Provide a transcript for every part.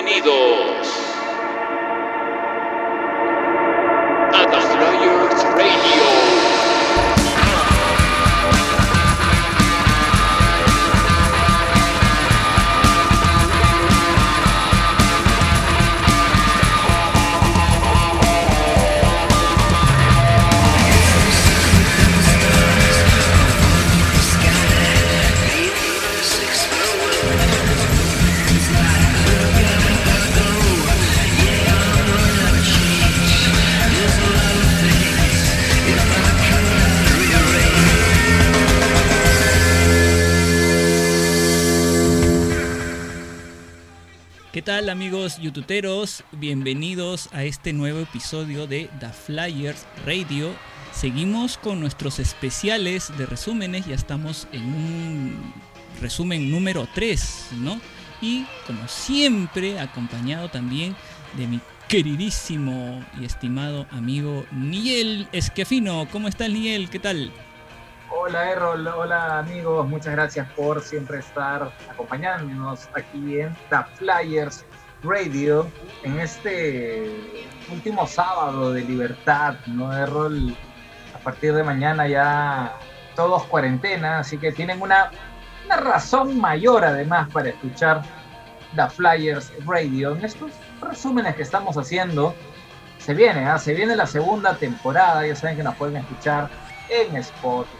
Bienvenidos ¿Qué tal amigos youtuberos? Bienvenidos a este nuevo episodio de The Flyers Radio. Seguimos con nuestros especiales de resúmenes, ya estamos en un resumen número 3, ¿no? Y como siempre, acompañado también de mi queridísimo y estimado amigo Niel Esquefino. ¿Cómo estás Niel? ¿Qué tal? Hola Errol, hola amigos, muchas gracias por siempre estar acompañándonos aquí en The Flyers Radio en este último sábado de libertad, ¿no Errol? A partir de mañana ya todos cuarentena, así que tienen una, una razón mayor además para escuchar The Flyers Radio. En estos resúmenes que estamos haciendo, se viene, ¿ah? se viene la segunda temporada, ya saben que nos pueden escuchar en Spotify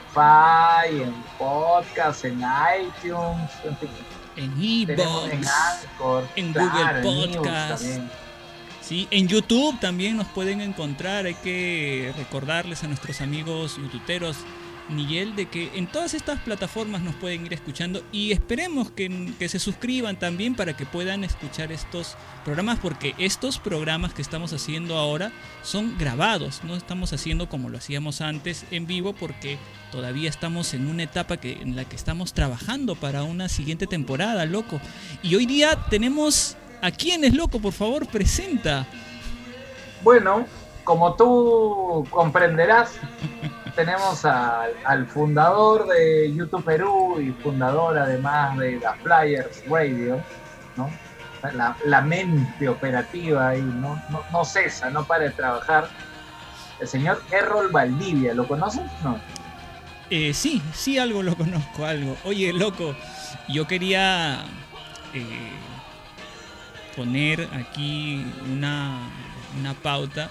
en podcast, en iTunes, en, fin. En Evox, en claro, Google en Evox Podcast. Sí, en YouTube también nos pueden encontrar. Hay que recordarles a nuestros amigos youtuberos, Miguel, de que en todas estas plataformas nos pueden ir escuchando y esperemos que, que se suscriban también para que puedan escuchar estos programas, porque estos programas que estamos haciendo ahora son grabados, no estamos haciendo como lo hacíamos antes en vivo, porque todavía estamos en una etapa que, en la que estamos trabajando para una siguiente temporada, loco. Y hoy día tenemos a quién es loco, por favor, presenta. Bueno, como tú comprenderás, tenemos al, fundador de YouTube Perú y fundador además de la Flyers Radio, ¿no? La, mente operativa y no, no, no cesa, no para de trabajar. El señor Errol Valdivia, ¿lo conoces? No. Eh, sí, sí, algo lo conozco, algo. Oye, loco, yo quería eh, poner aquí una, una pauta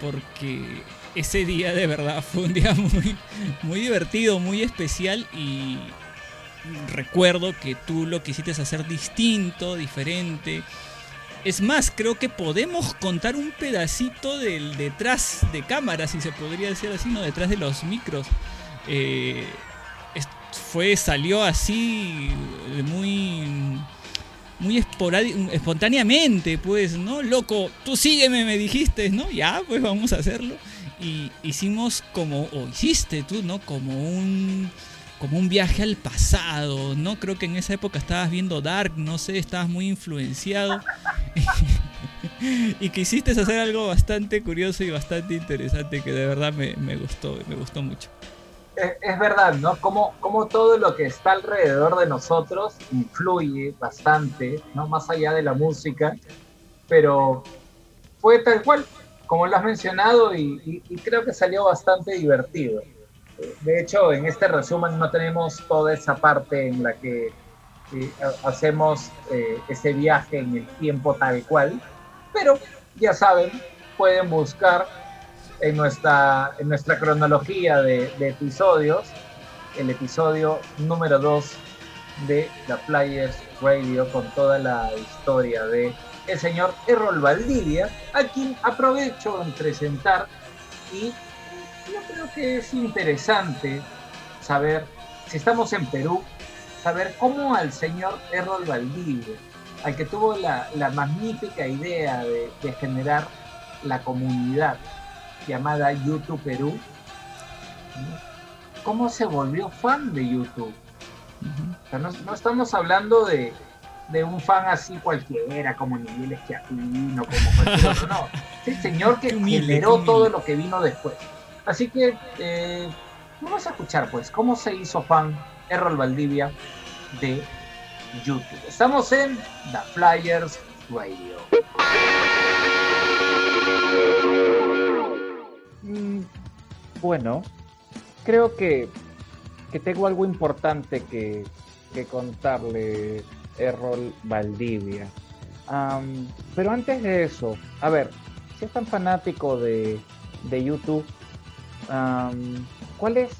porque ese día de verdad fue un día muy, muy divertido, muy especial y recuerdo que tú lo quisiste hacer distinto, diferente. Es más, creo que podemos contar un pedacito del detrás de cámara, si se podría decir así, no detrás de los micros. Eh, fue, salió así eh, muy muy espontáneamente, pues, ¿no? Loco, tú sígueme, me dijiste, ¿no? Ya, pues vamos a hacerlo. Y hicimos como, o hiciste tú, ¿no? Como un, como un viaje al pasado, ¿no? Creo que en esa época estabas viendo Dark, no sé, estabas muy influenciado. y quisiste hacer algo bastante curioso y bastante interesante que de verdad me, me gustó, me gustó mucho. Es, verdad, ¿no? Como, como todo lo que está alrededor de nosotros influye bastante, ¿no? Más allá de la música, pero fue tal cual, como lo has mencionado, y, y- y creo que salió bastante divertido. De hecho, en este resumen no tenemos toda esa parte en la que eh, ha- hacemos eh, ese viaje en el tiempo tal cual, pero ya saben, pueden buscar en nuestra, en nuestra cronología de, de episodios, el episodio número 2 de la Flyers Radio con toda la historia de el señor Errol Valdivia, a quien aprovecho en presentar y yo creo que es interesante saber, si estamos en Perú, saber cómo al señor Errol Valdivia, al que tuvo la, la magnífica idea de, generar la comunidad llamada YouTube Perú. ¿cómo se volvió fan de YouTube? No estamos hablando de, de un fan así cualquiera, como Miguel Esquiafino, como cualquier otro, no. Es el señor que humilde, generó todo lo que vino después. Así que eh, vamos a escuchar, pues, cómo se hizo fan Errol Valdivia de YouTube. Estamos en The Flyers Radio. Mm, bueno, creo que, que tengo algo importante que, que contarle, Errol Valdivia. Am, pero antes de eso, a ver, si es tan fanático de, de YouTube, am, ¿cuál es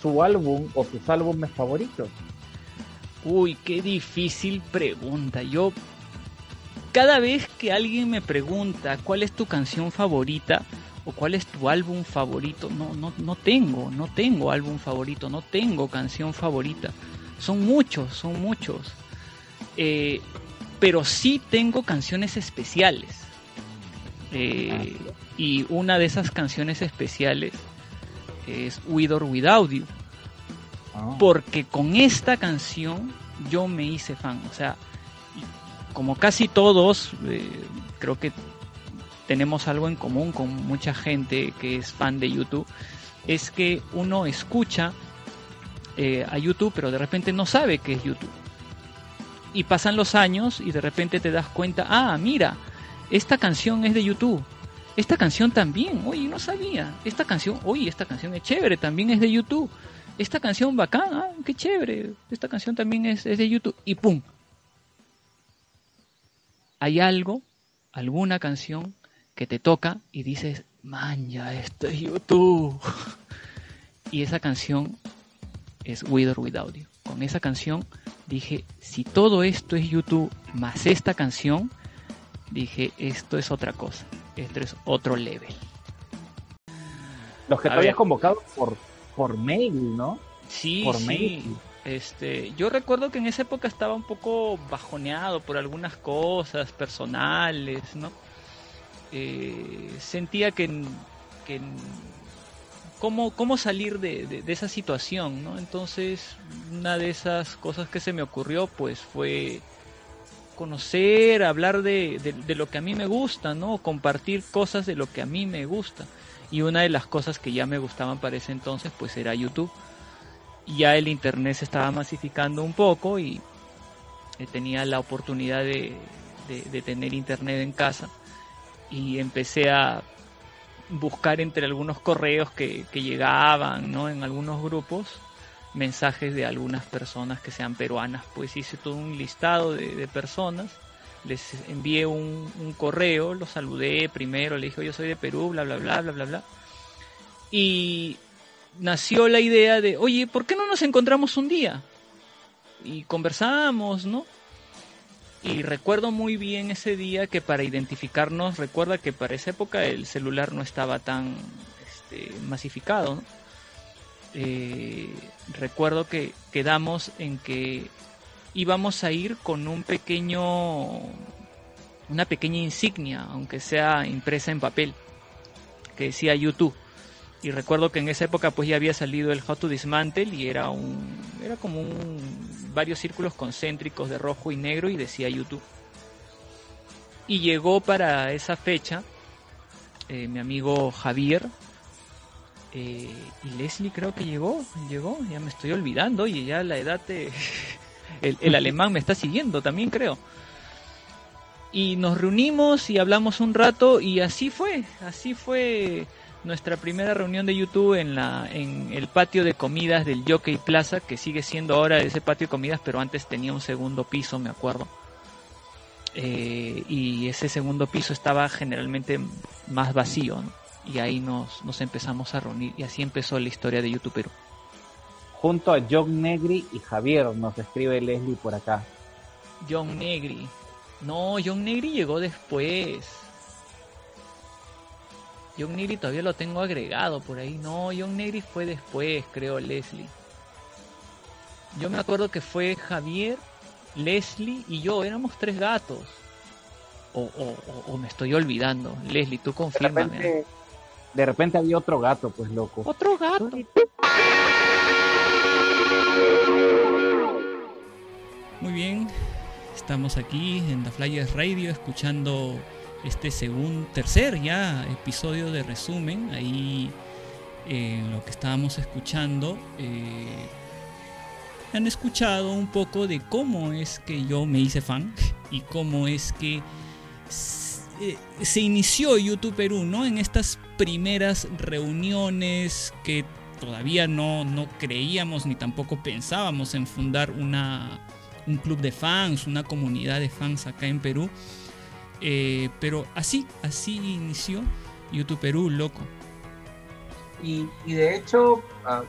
su álbum o sus álbumes favoritos? Uy, qué difícil pregunta. Yo, cada vez que alguien me pregunta cuál es tu canción favorita o cuál es tu álbum favorito, no, no, no tengo, no tengo álbum favorito, no tengo canción favorita. Son muchos, son muchos. Eh, pero sí tengo canciones especiales. Eh, y una de esas canciones especiales es With or Without You Ah, porque con esta canción yo me hice fan. O sea, como casi todos, eh, creo que tenemos algo en común con mucha gente que es fan de YouTube, es que uno escucha eh, a YouTube, pero de repente no sabe qué es YouTube. Y pasan los años y de repente te das cuenta, ah, mira, esta canción es de YouTube. Esta canción también, oye, no sabía. Esta canción, oye, esta canción es chévere, también es de YouTube esta canción bacán, ah, qué chévere, esta canción también es, es de YouTube, y ¡pum! Hay algo, alguna canción que te toca y dices, man, ya esto es YouTube. y esa canción es With or Without You. Con esa canción dije, si todo esto es YouTube más esta canción, dije, esto es otra cosa, esto es otro level. Los que A te habías convocado por, por mail, ¿no? Sí, Por sí. mail. Este, yo recuerdo que en esa época estaba un poco bajoneado por algunas cosas personales, ¿no? Eh, sentía que, que cómo, cómo salir de, de- de esa situación, ¿no? Entonces, una de esas cosas que se me ocurrió, pues, fue conocer, hablar de, de- lo que a mí me gusta, ¿no? Compartir cosas de lo que a mí me gusta. Y una de las cosas que ya me gustaban para ese entonces, pues, era YouTube ya el internet se estaba masificando un poco y eh, tenía la oportunidad de tener internet en casa y empecé a buscar entre algunos correos que, que llegaban ¿no? en algunos grupos mensajes de algunas personas que sean peruanas pues hice todo un listado de, personas les envié un, un correo los saludé primero le dije yo soy de Perú bla bla bla bla bla bla y nació la idea de, oye, ¿por qué no nos encontramos un día? Y conversamos, ¿no? Y recuerdo muy bien ese día que para identificarnos, recuerda que para esa época el celular no estaba tan este, masificado. Eh, recuerdo que quedamos en que íbamos a ir con un pequeño, una pequeña insignia, aunque sea impresa en papel, que decía YouTube y recuerdo que en esa época pues ya había salido el How to Dismantle y era un era como un varios círculos concéntricos de rojo y negro y decía YouTube. Y llegó para esa fecha eh, mi amigo Javier eh, y Leslie creo que llegó llegó ya me estoy olvidando y ya la edad te- el, el alemán me está siguiendo también creo. Y nos reunimos y hablamos un rato y así fue así fue nuestra primera reunión de YouTube en la en el patio de comidas del Jockey Plaza, que sigue siendo ahora ese patio de comidas, pero antes tenía un segundo piso, me acuerdo. Eh, y ese segundo piso estaba generalmente más vacío, ¿no? Y ahí nos, nos empezamos a reunir y así empezó la historia de YouTube Perú. Junto a John Negri y Javier, nos escribe Leslie por acá. John Negri. No, John Negri llegó después. John Negri todavía lo tengo agregado por ahí. No, John Negri fue después, creo, Leslie. Yo me acuerdo que fue Javier, Leslie y yo. Éramos tres gatos. O, o- o- o me estoy olvidando. Leslie, tú De confírmame. repente, de repente había otro gato, pues loco. Otro gato. Muy bien, estamos aquí en The Flyers Radio escuchando este segundo, tercer ya episodio de resumen. Ahí eh, lo que estábamos escuchando, eh, han escuchado un poco de cómo es que yo me hice fan. y cómo es que eh, se inició YouTube Perú, ¿no? En estas primeras reuniones que todavía no, no creíamos ni tampoco pensábamos en fundar una, un club de fans, una comunidad de fans acá en Perú. Eh, pero así, así inició YouTube Perú, loco. Y, y de hecho, a,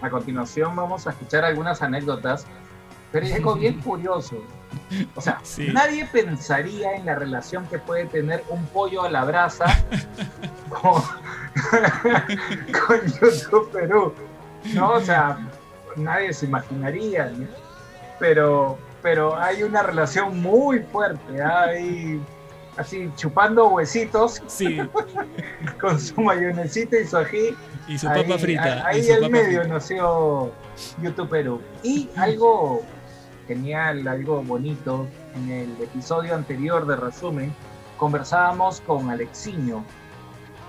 a, continuación vamos a escuchar algunas anécdotas, pero es algo bien curioso. O sea, sí. nadie pensaría en la relación que puede tener un pollo a la brasa con, con YouTube Perú. ¿no? O sea, nadie se imaginaría, ¿no? pero, pero hay una relación muy fuerte, hay así chupando huesitos sí. con su mayonesita y su ají. Y su papa ahí, frita. Ahí papa medio frita. nació YouTube Perú. Y algo genial, algo bonito, en el episodio anterior de resumen, conversábamos con Alexiño,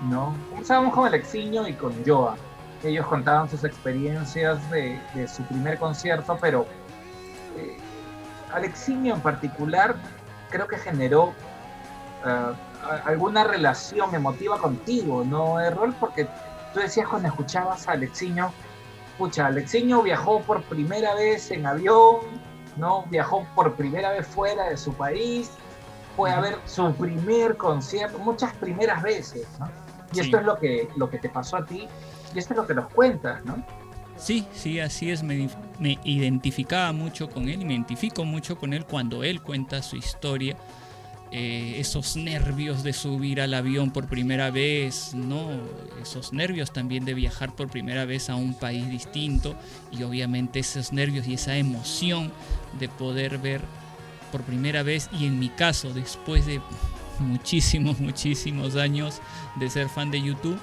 ¿no? Conversábamos con Alexiño y con Joa. Ellos contaban sus experiencias de, de su primer concierto, pero eh, Alexiño en particular creo que generó uh, alguna relación emotiva contigo, ¿no, Errol? Porque tú decías cuando escuchabas a Alexiño, escucha, Alexiño viajó por primera vez en avión, ¿no? Viajó por primera vez fuera de su país, fue a ver su primer concierto, muchas primeras veces, ¿no? Y Sí. esto es lo que, lo que te pasó a ti, y esto es lo que nos cuentas, ¿no? Sí, sí, así es. Me, me identificaba mucho con él y me identifico mucho con él cuando él cuenta su historia. Eh, esos nervios de subir al avión por primera vez, ¿no? Esos nervios también de viajar por primera vez a un país distinto y obviamente esos nervios y esa emoción de poder ver por primera vez y en mi caso después de muchísimos, muchísimos años de ser fan de YouTube,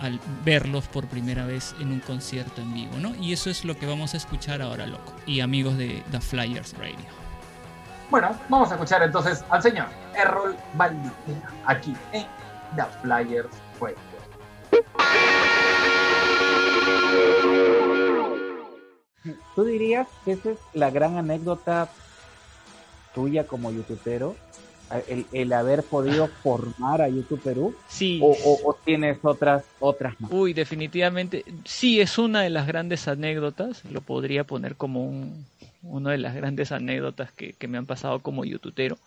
al verlos por primera vez en un concierto en vivo, ¿no? Y eso es lo que vamos a escuchar ahora, loco. Y amigos de The Flyers Radio. Bueno, vamos a escuchar entonces al señor Errol Valdivia, aquí en The Flyers Radio. ¿Tú dirías que esa es la gran anécdota tuya como youtubero? El, el haber podido formar a YouTube Perú Sí. o, o- o tienes otras otras más Uy, definitivamente. Sí, es una de las grandes anécdotas. Lo podría poner como un, una de las grandes anécdotas que, que me han pasado como youtubero.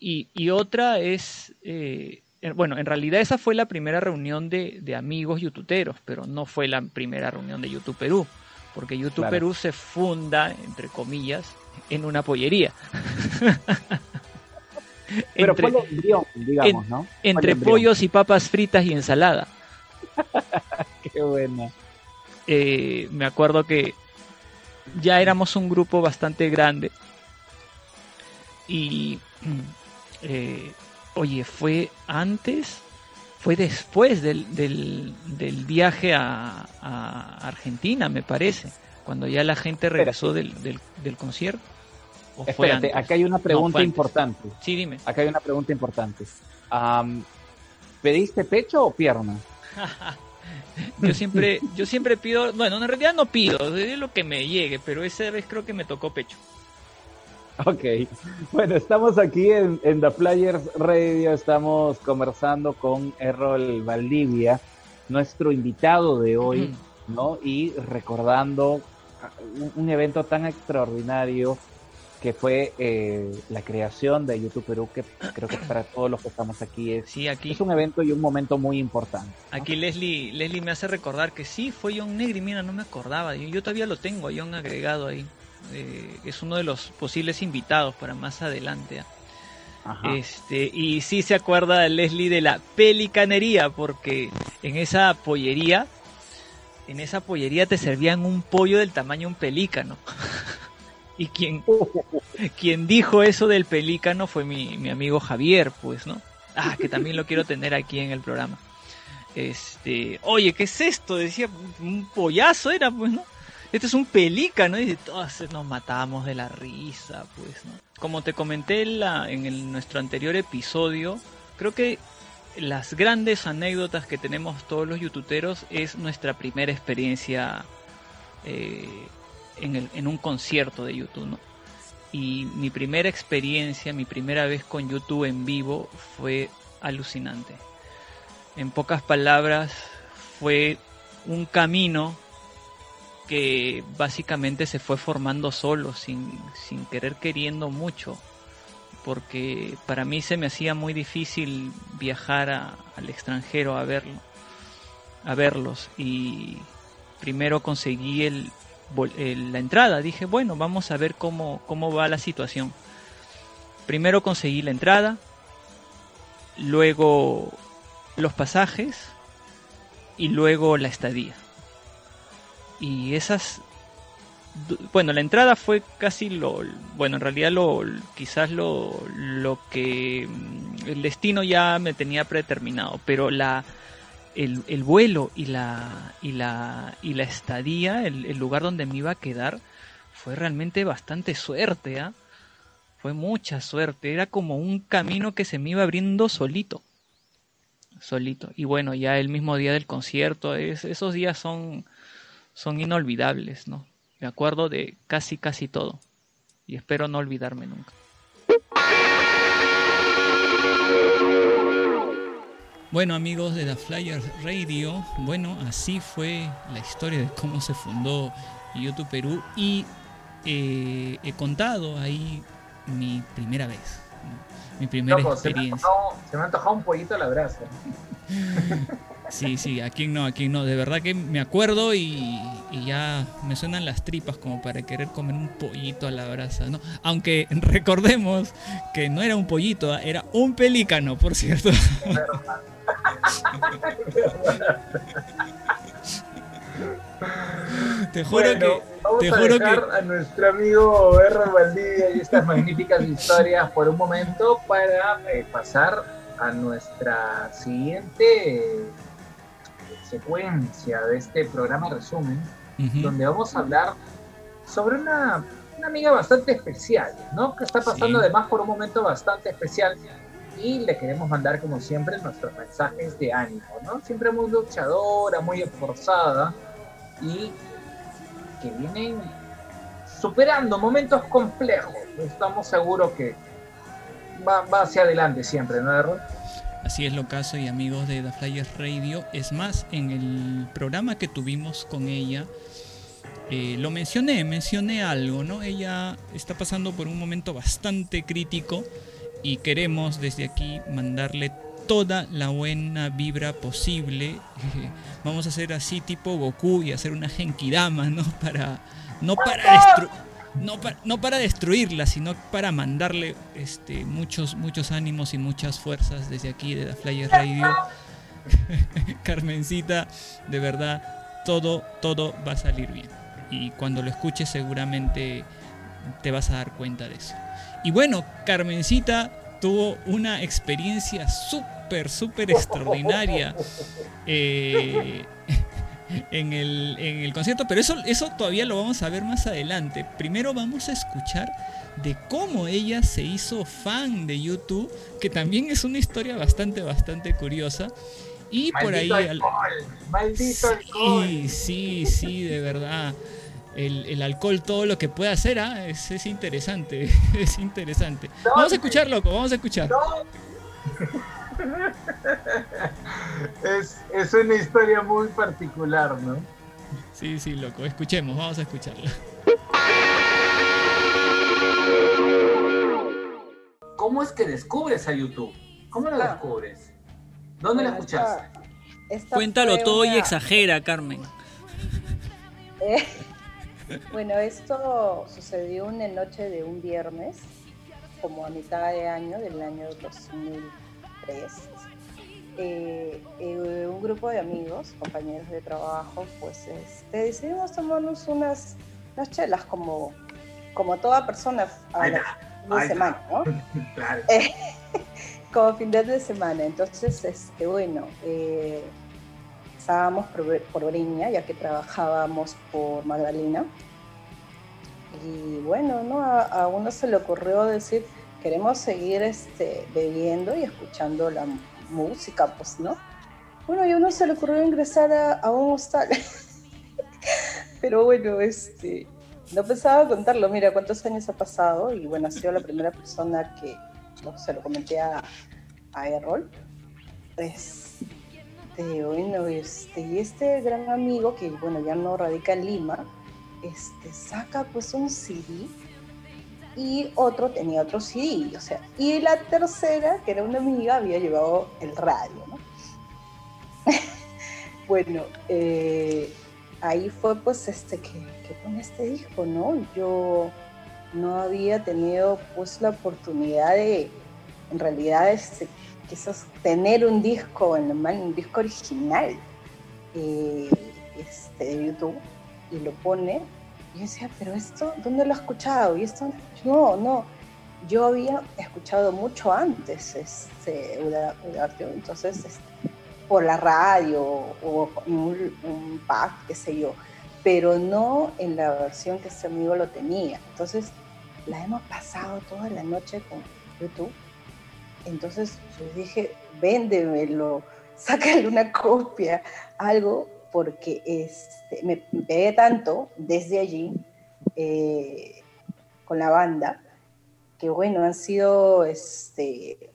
Y, y otra es, eh, eh, bueno, en realidad esa fue la primera reunión de, de amigos youtuberos, pero no fue la primera reunión de YouTube Perú, porque YouTube Claro. Perú se funda, entre comillas, en una pollería. pero entre fue el embrión digamos no Fue entre pollos y papas fritas y ensalada. qué buena. Eh, me acuerdo que ya éramos un grupo bastante grande y eh, oye fue antes fue después del, del, del viaje a, a Argentina me parece cuando ya la gente regresó del, del concierto ¿O espérate acá hay una pregunta importante. Sí dime. Acá hay una pregunta importante. Pediste pecho o pierna yo siempre yo siempre pido bueno en realidad no pido es lo que me llegue pero esa vez creo que me tocó pecho. Ok, bueno, estamos aquí en, en The Players Radio, estamos conversando con Errol Valdivia, nuestro invitado de hoy, ¿no? Y recordando un, un evento tan extraordinario que fue eh, la creación de YouTube Perú, que creo que para todos los que estamos aquí es, sí aquí es un evento y un momento muy importante. ¿no? Aquí Leslie, Leslie me hace recordar que sí, fue John Negri, mira, no me acordaba. Yo, yo todavía lo tengo a John agregado ahí. Eh, es uno de los posibles invitados para más adelante. ¿ah? Ajá. Este, y sí se acuerda Leslie de la pelicanería, porque en esa pollería, en esa pollería te servían un pollo del tamaño de un pelícano. y quien, quien dijo eso del pelícano fue mi, mi amigo Javier, pues, ¿no? Ah, que también lo quiero tener aquí en el programa. Este, oye, ¿qué es esto? Decía, un pollazo era, pues, ¿no? Este es un pelícano, y todos nos matábamos de la risa, pues, ¿no? Como te comenté en, la- en el- nuestro anterior episodio, creo que las grandes anécdotas que tenemos todos los youtuberos es nuestra primera experiencia eh, en, un concierto de YouTube, ¿no? Y mi primera experiencia, mi primera vez con YouTube en vivo fue alucinante. En pocas palabras, fue un camino que básicamente se fue formando solo, sin, sin querer queriendo mucho, porque para mí se me hacía muy difícil viajar al extranjero a verlo, a verlos y primero conseguí el- la entrada, dije bueno vamos a ver cómo, cómo va la situación. Primero conseguí la entrada, luego los pasajes y luego la estadía. Y esas bueno, la entrada fue casi lo bueno, en realidad lo quizás lo lo que mm, el destino ya me tenía predeterminado, pero la el, el vuelo y la y la y la estadía, el, lugar donde me iba a quedar fue realmente bastante suerte, ¿ah? Fue mucha suerte, era como un camino que se me iba abriendo solito. Solito. Y bueno, ya el mismo día del concierto, es- esos días son son inolvidables, ¿no? Me acuerdo de casi casi todo y espero no olvidarme nunca. Bueno amigos de The Flyers Radio, bueno, así fue la historia de cómo se fundó YouTube Perú y eh, he contado ahí mi primera vez, ¿no? mi primera Loco, se, me ha experiencia. antojado, se me ha antojado un pollito a la brasa. Sí, sí, aquí no, aquí no, de verdad que me acuerdo y, y ya me suenan las tripas como para querer comer un pollito a la brasa, ¿no? Aunque recordemos que no era un pollito, era un pelícano, por cierto. Te juro bueno, que vamos te a juro dejar a nuestro amigo R. Valdivia y estas magníficas historias por un momento para eh, pasar a nuestra siguiente eh, secuencia de este programa resumen, donde vamos a hablar sobre una, una amiga bastante especial, ¿no? Que está pasando Sí. además por un momento bastante especial y le queremos mandar como siempre nuestros mensajes de ánimo, ¿no? Siempre muy luchadora, muy esforzada y que vienen superando momentos complejos. Estamos seguros que va, va hacia adelante siempre, ¿no? Así es lo caso y amigos de The Flyers Radio. Es más, en el programa que tuvimos con ella, eh, lo mencioné, mencioné algo, ¿no? Ella está pasando por un momento bastante crítico y queremos desde aquí mandarle toda la buena vibra posible. Vamos a hacer así tipo Goku y hacer una Genkidama, ¿no? Para no para no, pa- no para destruirla, sino para mandarle este, muchos, muchos ánimos y muchas fuerzas desde aquí de The Flyer Radio. Carmencita, de verdad, todo, todo va a salir bien. Y cuando lo escuches seguramente te vas a dar cuenta de eso. Y bueno, Carmencita tuvo una experiencia súper, súper extraordinaria eh, en, el, en el concierto, pero eso, eso todavía lo vamos a ver más adelante. Primero vamos a escuchar de cómo ella se hizo fan de YouTube, que también es una historia bastante, bastante curiosa. Y por ahí... Maldito al- alcohol, maldito alcohol. Sí, sí, sí, de verdad. El, el alcohol, todo lo que puede hacer, ah, es, es interesante. Es interesante. No, Vamos a escuchar, loco, vamos a escuchar. No. es, es una historia muy particular, ¿no? Sí, sí, loco, escuchemos, vamos a escucharla. ¿Cómo es que descubres a YouTube? ¿Cómo lo Ah. descubres? ¿Dónde lo escuchaste? esta- Cuéntalo todo y exagera, Carmen. Eh, bueno, esto sucedió una noche de un viernes, como a mitad de año, del año 2003. Eh, eh, un grupo de amigos, compañeros de trabajo, pues este, decidimos tomarnos unas, unas chelas como, como toda persona a la fin de semana, ¿no? Claro. Eh, como final de semana. Entonces, este, bueno, estábamos por, por Breña, ya que trabajábamos por Magdalena. Y bueno, ¿no? A, a uno se le ocurrió decir, queremos seguir este, bebiendo y escuchando la música, pues, ¿no? Bueno, y a uno se le ocurrió ingresar a, a un hostal. Pero bueno, este, no pensaba contarlo. Mira cuántos años ha pasado y bueno, ha sido la primera persona que no, se lo comenté a, a Errol. Este, bueno, este, y este gran amigo que bueno, ya no radica en Lima, este, saca pues un CD y otro tenía otro CD, o sea, y la tercera, que era una amiga, había llevado el radio, ¿no? bueno, eh, ahí fue pues este que, que pone este disco, ¿no? Yo no había tenido pues la oportunidad de, en realidad, este, quizás tener un disco, en un disco original eh, este, de YouTube, y lo pone, y yo decía, pero esto, ¿dónde lo he escuchado? Y esto, no, no, yo había escuchado mucho antes este entonces este, por la radio o un, un pack, qué sé yo, pero no en la versión que este amigo lo tenía. Entonces la hemos pasado toda la noche con YouTube. Entonces yo dije, véndemelo, sácale una copia, algo, porque este, me pegué tanto desde allí eh, con la banda, que bueno, han sido, este,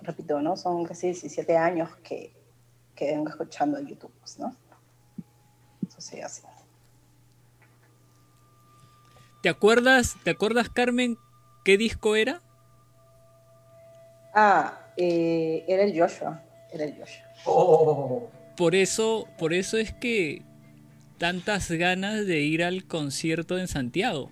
repito, ¿no? Son casi 17 años que, que vengo escuchando YouTube, ¿no? Eso sí, así. ¿Te acuerdas, ¿Te acuerdas, Carmen, qué disco era? Ah, eh, era el Joshua. Era el Joshua. Oh, Por eso, por eso es que tantas ganas de ir al concierto en Santiago.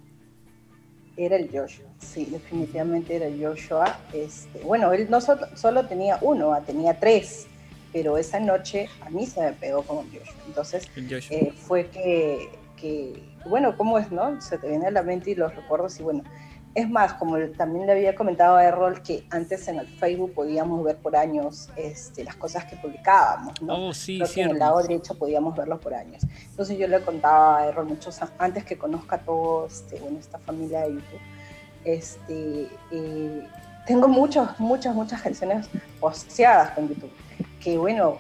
Era el Joshua, sí, definitivamente era el Joshua. Este, bueno, él no solo, solo tenía uno, ah, tenía tres, pero esa noche a mí se me pegó con el Joshua. Entonces El Joshua. eh, fue que, que, bueno, ¿cómo es, no? Se te viene a la mente y los recuerdos y bueno. Es más, como también le había comentado a Errol, que antes en el Facebook podíamos ver por años este, las cosas que publicábamos, ¿no? oh, sí, Creo que en el lado derecho podíamos verlos por años. Entonces yo le contaba a Errol muchos antes que conozca todo este, bueno, esta familia de YouTube. Este, eh, tengo muchas, muchas, muchas canciones posteadas con YouTube. Que bueno,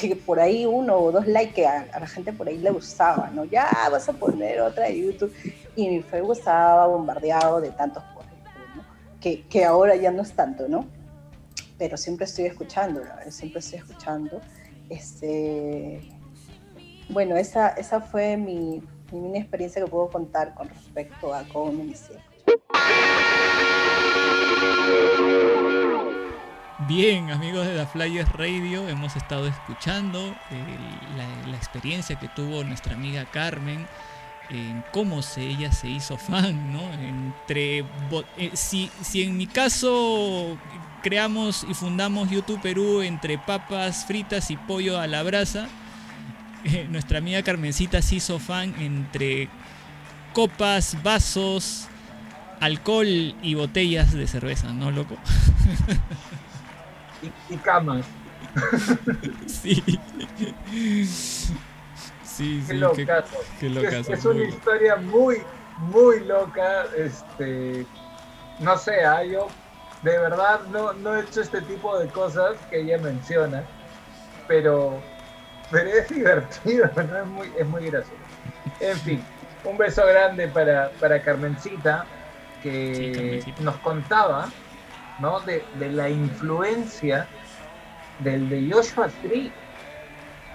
que, que- por ahí uno o dos likes que a, a la gente por ahí le gustaba, ¿no? Ya vas a poner otra de YouTube. Y Facebook estaba bombardeado de tantos posts, ¿no? que, que ahora ya no es tanto, ¿no? Pero siempre estoy escuchando, verdad, siempre estoy escuchando. Este, bueno, esa, esa fue mi, mi experiencia que puedo contar con respecto a cómo me inicié. Bien, amigos de The Flyers Radio, hemos estado escuchando eh, la, experiencia que tuvo nuestra amiga Carmen en cómo se, ella se hizo fan, ¿no? Entre eh, si, si en mi caso creamos y fundamos YouTube Perú entre papas fritas y pollo a la brasa, eh, nuestra amiga Carmencita se hizo fan entre copas, vasos, alcohol y botellas de cerveza, ¿no, loco? y, y camas. Sí. Sí, Qué sí, locazo. qué Es, locazo, es muy una historia muy, muy loca. Este, no sé, ah, yo de verdad no, no he hecho este tipo de cosas que ella menciona, pero, pero es divertido, ¿no? es, muy, es muy gracioso. En fin, un beso grande para, para Carmencita, que Sí, Carmencita. nos contaba ¿no? de, de la influencia del de Joshua Tree.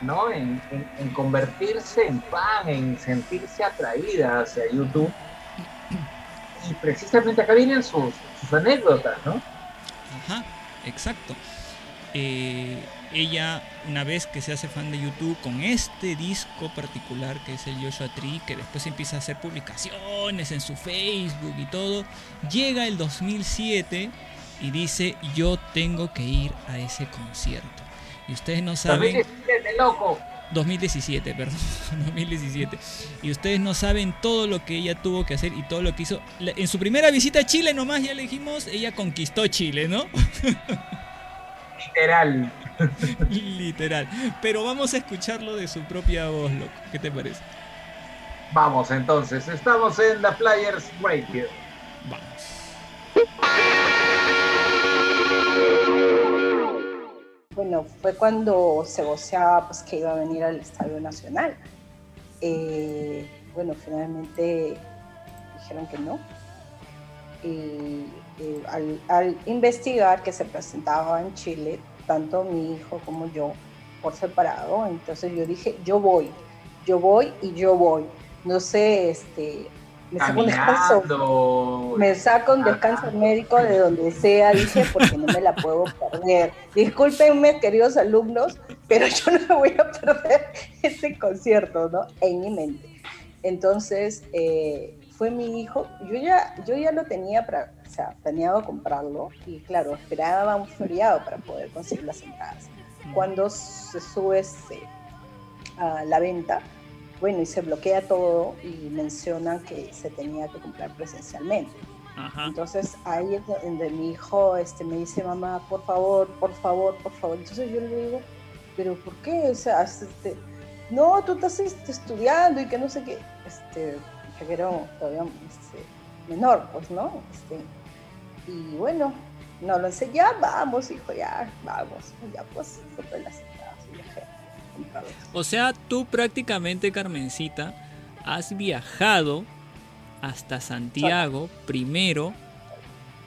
¿no? En, en- convertirse en fan, en sentirse atraída hacia YouTube. Y precisamente acá vienen sus, sus anécdotas, ¿no? Ajá, exacto. Eh, ella, una vez que se hace fan de YouTube con este disco particular que es el Joshua Tree, que después empieza a hacer publicaciones en su Facebook y todo, llega el 2007 y dice: Yo tengo que ir a ese concierto. Y ustedes no saben. 2017, loco. 2017, perdón, 2017. Y ustedes no saben todo lo que ella tuvo que hacer y todo lo que hizo. En su primera visita a Chile nomás, ya le dijimos, ella conquistó Chile, ¿no? Literal. Literal. Pero vamos a escucharlo de su propia voz, loco. ¿Qué te parece? Vamos entonces, estamos en la Players Radio. Vamos. Bueno, fue cuando se voceaba pues, que iba a venir al Estadio Nacional. Eh, bueno, finalmente dijeron que no. Y, al, al investigar que se presentaba en Chile, tanto mi hijo como yo, por separado, entonces yo dije, yo voy, yo voy y yo voy. No sé, este, me saco un descanso, me saco un descanso médico de donde sea, dije, porque no me la puedo perder. Discúlpenme, queridos alumnos, pero yo no me voy a perder ese concierto, ¿no? En mi mente. Entonces, eh, fue mi hijo, yo ya, yo ya lo tenía, para, o sea, planeado comprarlo, y claro, esperaba un feriado para poder conseguir las entradas. Cuando se sube a la venta, bueno, y se bloquea todo y mencionan que se tenía que comprar presencialmente. Ajá. Entonces ahí es donde mi hijo este, me dice, mamá, por favor, por favor, por favor. Entonces yo le digo, pero ¿por qué? O sea, este, no, tú estás este, estudiando y que no sé qué. Este, que era todavía este, menor, pues, ¿no? Este, y bueno, no lo sé, ya vamos, hijo, ya vamos. Ya pues, compré las entradas y viajé a comprarlas. O sea, tú prácticamente, Carmencita, has viajado hasta Santiago primero,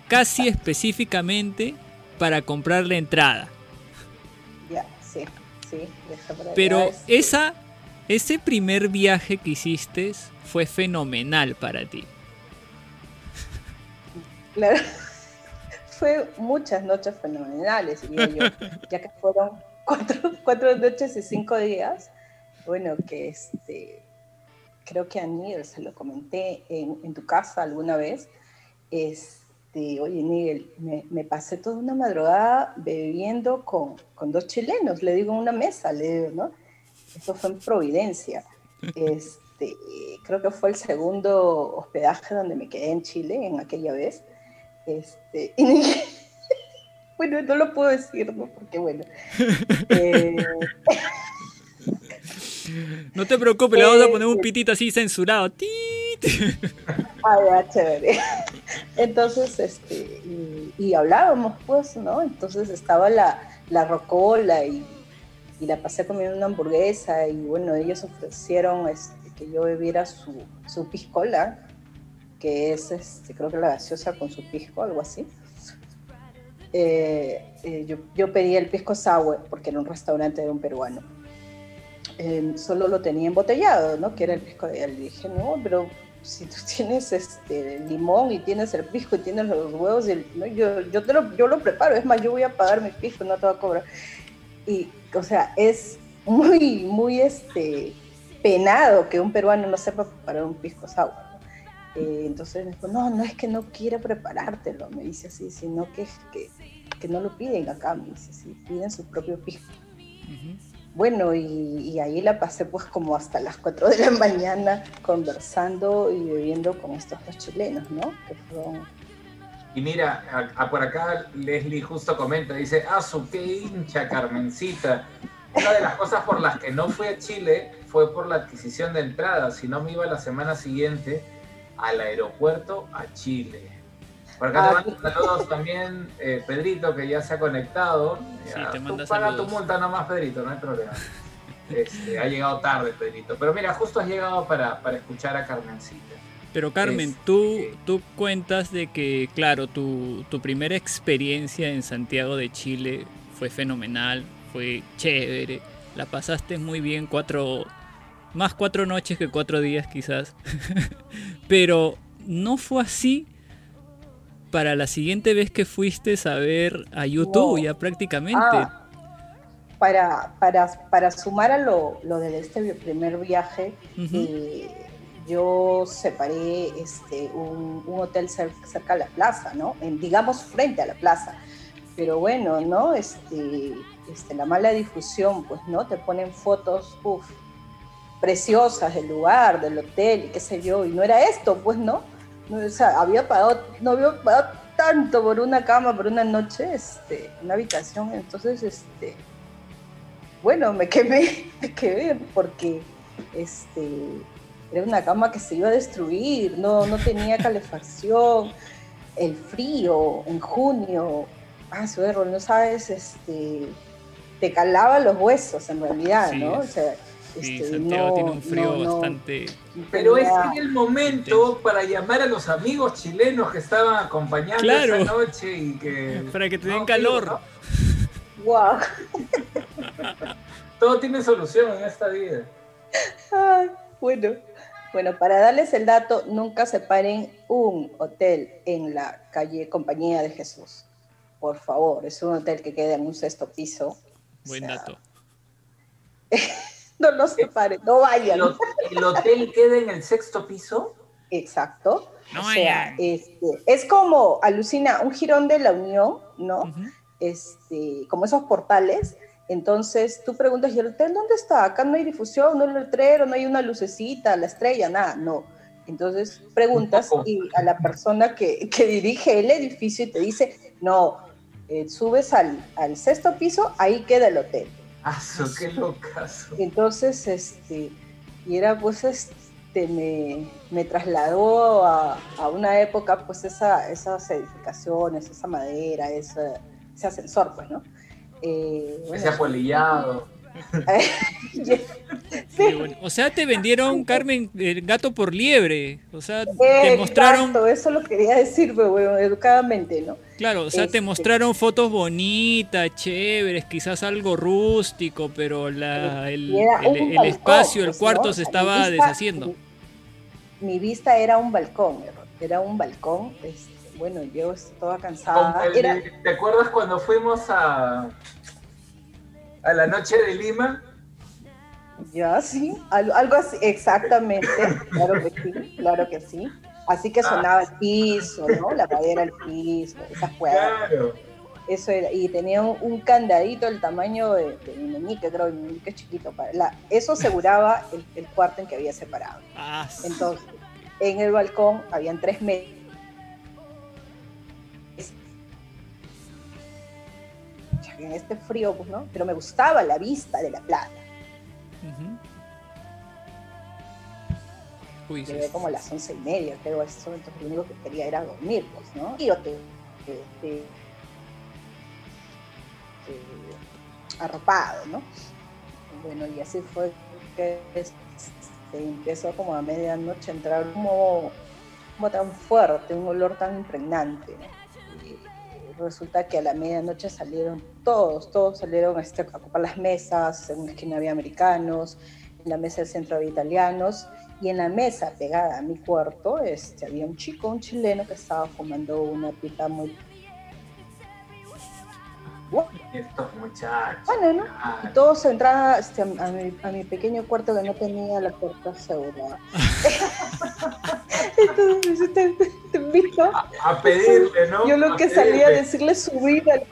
casi específicamente para comprar la entrada. Ya, sí, sí, Pero este, esa, ese primer viaje que hiciste fue fenomenal para ti. Claro. Fue muchas noches fenomenales, diría yo, ya que fueron cuatro, cuatro noches y cinco días. Bueno, que este, creo que a Nigel se lo comenté en, en tu casa alguna vez. Este, oye, Nigel, me, me pasé toda una madrugada bebiendo con, con dos chilenos, le digo en una mesa, le digo, ¿no? Eso fue en Providencia. Este, creo que fue el segundo hospedaje donde me quedé en Chile en aquella vez. Este, y bueno, no lo puedo decir, ¿no? Porque bueno. eh, No te preocupes, le vamos a Eh, poner un sí. pitito así censurado. ¡Tit! ah, ya, chévere. Entonces, este, y, y hablábamos, pues, ¿no? Entonces estaba la, la rocola y, y la pasé comiendo una hamburguesa y bueno, ellos ofrecieron este, que yo bebiera su, su piscola, que es, este, creo que la gaseosa con su pisco, algo así. Eh, eh, yo, pedí el pisco sour porque era un restaurante de un peruano. Eh, solo lo tenía embotellado, ¿no? Que era el pisco él. Le dije, no, pero si tú tienes este limón y tienes el pisco y tienes los huevos, y yo, yo, te lo, yo lo preparo. Es más, yo voy a pagar mi pisco, no te voy a cobrar. Y, o sea, es muy, muy este, penado que un peruano no sepa preparar un pisco sour. Eh, entonces me dijo, no, no es que no quiera preparártelo, me dice así, sino que, que, que no lo piden acá, me dice así, piden su propio pisco. Bueno, y, y ahí la pasé pues como hasta las 4 de la mañana conversando y bebiendo con estos dos chilenos, ¿no? Que fueron... Y mira, a- a por acá Leslie justo comenta, dice, ah, su qué hincha, Carmencita. Una de las cosas por las que no fui a Chile fue por la adquisición de entradas, si no me iba la semana siguiente al aeropuerto a Chile. Por acá Ah, te mando saludos también, eh, Pedrito, que ya se ha conectado. Sí, Ya, te tú manda paga saludos. tu multa nomás, Pedrito, no hay problema. Este, ha llegado tarde, Pedrito. Pero mira, justo has llegado para, para escuchar a Carmencita. Pero Carmen, Es- tú, tú cuentas de que, claro, tu, tu primera experiencia en Santiago de Chile fue fenomenal, fue chévere, la pasaste muy bien, cuatro, más cuatro noches que cuatro días quizás, pero no fue así para la siguiente vez que fuiste a ver a YouTube, ya prácticamente. Ah, para, para, para sumar a lo, lo de este primer viaje, eh, yo separé este, un, un hotel cer- cerca de la plaza, ¿no? En, digamos frente a la plaza. Pero bueno, ¿no? Este, este, la mala difusión, pues, ¿no? Te ponen fotos, uff, preciosas del lugar, del hotel, y qué sé yo, y no era esto, pues, ¿no? No, o sea, había pagado, no había pagado tanto por una cama, por una noche, este, una habitación, entonces, este, bueno, me quemé, me quemé porque, este, era una cama que se iba a destruir, no, no tenía calefacción, el frío en junio, ah, su error, no sabes, este, te calaba los huesos en realidad, Sí ¿no? O sea, Sí, este, Santiago no- tiene un frío no- no bastante. Pero es en el momento para llamar a los amigos chilenos que estaban acompañando Claro. esa noche y que... Para que te den No, calor. Guau. ¿no? Todo tiene solución en esta vida. Ay, bueno. Bueno, para darles el dato, nunca separen un hotel en la calle Compañía de Jesús. Por favor, es un hotel que queda en un sexto piso. O Buen sea, dato. No lo separen, no vayan. ¿El, hot- el hotel queda en el sexto piso? Exacto. No o sea, este, es como, alucina, un jirón de la Unión, ¿no? Este, como esos portales. Entonces tú preguntas, ¿y el hotel dónde está? Acá no hay difusión, no hay letrero, no hay una lucecita, la estrella, nada, no. Entonces preguntas Un y a la persona que, que dirige el edificio y te dice, no, eh, subes al, al sexto piso, ahí queda el hotel. ¡Ah, su, qué locazo! Entonces, este, y era pues, este, me, me trasladó a, a una época, pues, esa, esas edificaciones, esa madera, ese, ese ascensor, pues, ¿no? Eh, bueno, Ese apolillado. Bueno. O sea, te vendieron, Carmen, el gato por liebre. O sea, te Exacto, mostraron, eso lo quería decir, pero bueno, educadamente, ¿no? Claro, o sea, te Este. mostraron fotos bonitas, chéveres, quizás algo rústico, pero la, el, espacio, el cuarto ¿no? se estaba vista- deshaciendo. Mi, mi vista era un balcón, era un balcón, este, bueno, yo estaba cansada, era, ¿Te acuerdas cuando fuimos a, a la noche de Lima? Ya, sí, algo así, exactamente, claro que sí, claro que sí. Así que sonaba el piso, ¿no? La madera del piso, esas cuerdas. Claro. Eso era, y tenía un, un candadito del tamaño de, de mi meñique, creo, mi meñique es chiquito. Para, la, eso aseguraba el, el cuarto en que había separado. Ah, sí. Entonces, en el balcón habían tres metros. En este frío, pues, ¿no? Pero me gustaba la vista de la playa. Ujú. Uy, sí, como a las once y media, creo, a ese momento lo único que quería era dormir, pues, ¿no? Y yo te, te- arropado, ¿no? Bueno, y así fue que este, empezó como a medianoche a entrar como, como tan fuerte, un olor tan impregnante, ¿no? Y resulta que a la medianoche salieron todos, todos salieron este, a ocupar las mesas, en una esquina había americanos, en la mesa del centro había italianos, y en la mesa pegada a mi cuarto este, había un chico, un chileno que estaba fumando una pipa muy... Estos muchachos. Bueno, ¿no? Y todos entraban este, a, mi, a mi pequeño cuarto que no tenía la puerta asegurada. Entonces, este, te invito. A pedirle, ¿no? Yo lo A que salía a decirle subir al-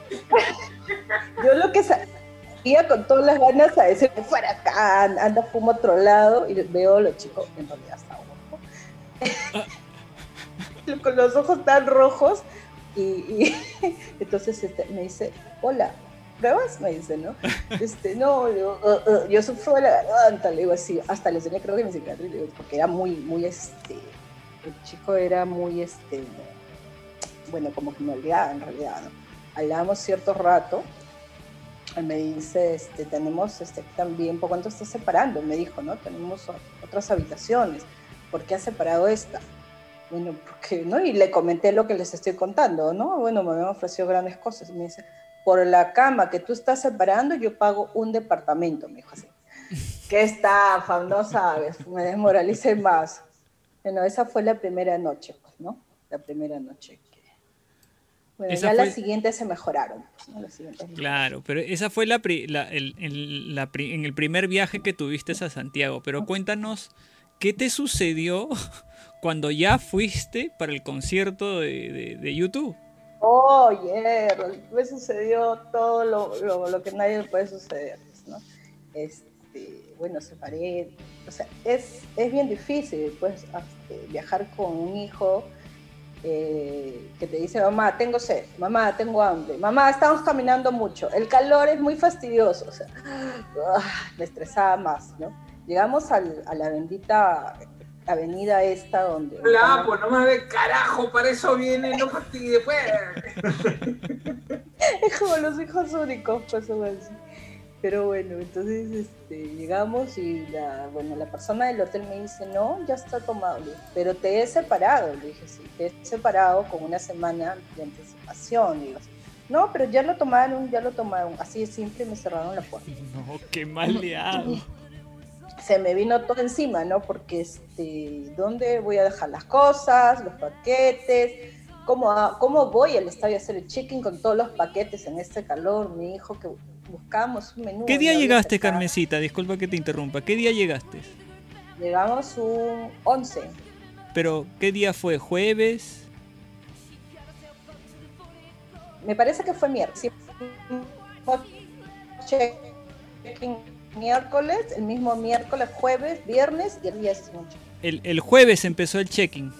Yo lo que salía con todas las ganas a decirle fuera acá, anda, fuma a otro lado, y veo a los chicos, en realidad está guapo. con los ojos tan rojos, y, y entonces este, me dice, hola, ¿pruebas? Me dice, ¿no? Este, no, yo, uh, uh, yo sufro de la garganta, le digo así, hasta le enseñé creo que mi cicatriz, digo, porque era muy, muy, este, el chico era muy, este, bueno, como que me olvidaba en realidad, ¿no? Hablábamos cierto rato, me dice, este, tenemos este, también, ¿por cuánto estás separando? Me dijo, ¿no? Tenemos otras habitaciones, ¿por qué has separado esta? Bueno, porque, ¿no? Y le comenté lo que les estoy contando, ¿no? Bueno, me habían ofrecido grandes cosas. Me dice, por la cama que tú estás separando, yo pago un departamento, me dijo así. ¿Qué estafa? No sabes, me desmoralicé más. Bueno, esa fue la primera noche, pues, ¿no? La primera noche. Que- Bueno, Esa ya fue- las siguientes se mejoraron. pues, ¿no? Las siguientes- Claro, pero esa fue la, pri- la- el, el- la pri- en el primer viaje que tuviste a Santiago. Pero cuéntanos, ¿qué te sucedió cuando ya fuiste para el concierto de, de- de YouTube? Oye, me sucedió todo lo, lo- lo que nadie puede suceder, pues, ¿no? Este, bueno, separé, o sea, es, es bien difícil, pues, viajar con un hijo eh, que te dice, mamá, tengo sed, mamá, tengo hambre, mamá, estamos caminando mucho, el calor es muy fastidioso, o sea, ah, me estresaba más, ¿no? Llegamos al- a la bendita avenida esta donde... Hola, pues no me ve carajo, para eso viene, no fastidie, pues. Es como los hijos únicos, pues, o así. Pero bueno, entonces este, llegamos y la, bueno, la persona del hotel me dice, no, ya está tomado. Dije, Pero te he separado. Le dije, sí, te he separado con una semana de anticipación. Digo, no, pero ya lo tomaron, ya lo tomaron. Así de simple me cerraron la puerta. No, qué maleado. Se me vino todo encima, ¿no? Porque, este, ¿dónde voy a dejar las cosas, los paquetes? ¿Cómo, ¿Cómo voy al estadio a hacer el check-in con todos los paquetes en este calor? Mi hijo que buscamos un menú. ¿Qué día llegaste, pescado. Carmencita? Disculpa que te interrumpa. ¿Qué día llegaste? Llegamos un 11. Pero, ¿qué día fue? ¿Jueves? Me parece que fue miércoles. Miércoles, el mismo miércoles, jueves, viernes y el día siguiente. El, el jueves empezó el check-in.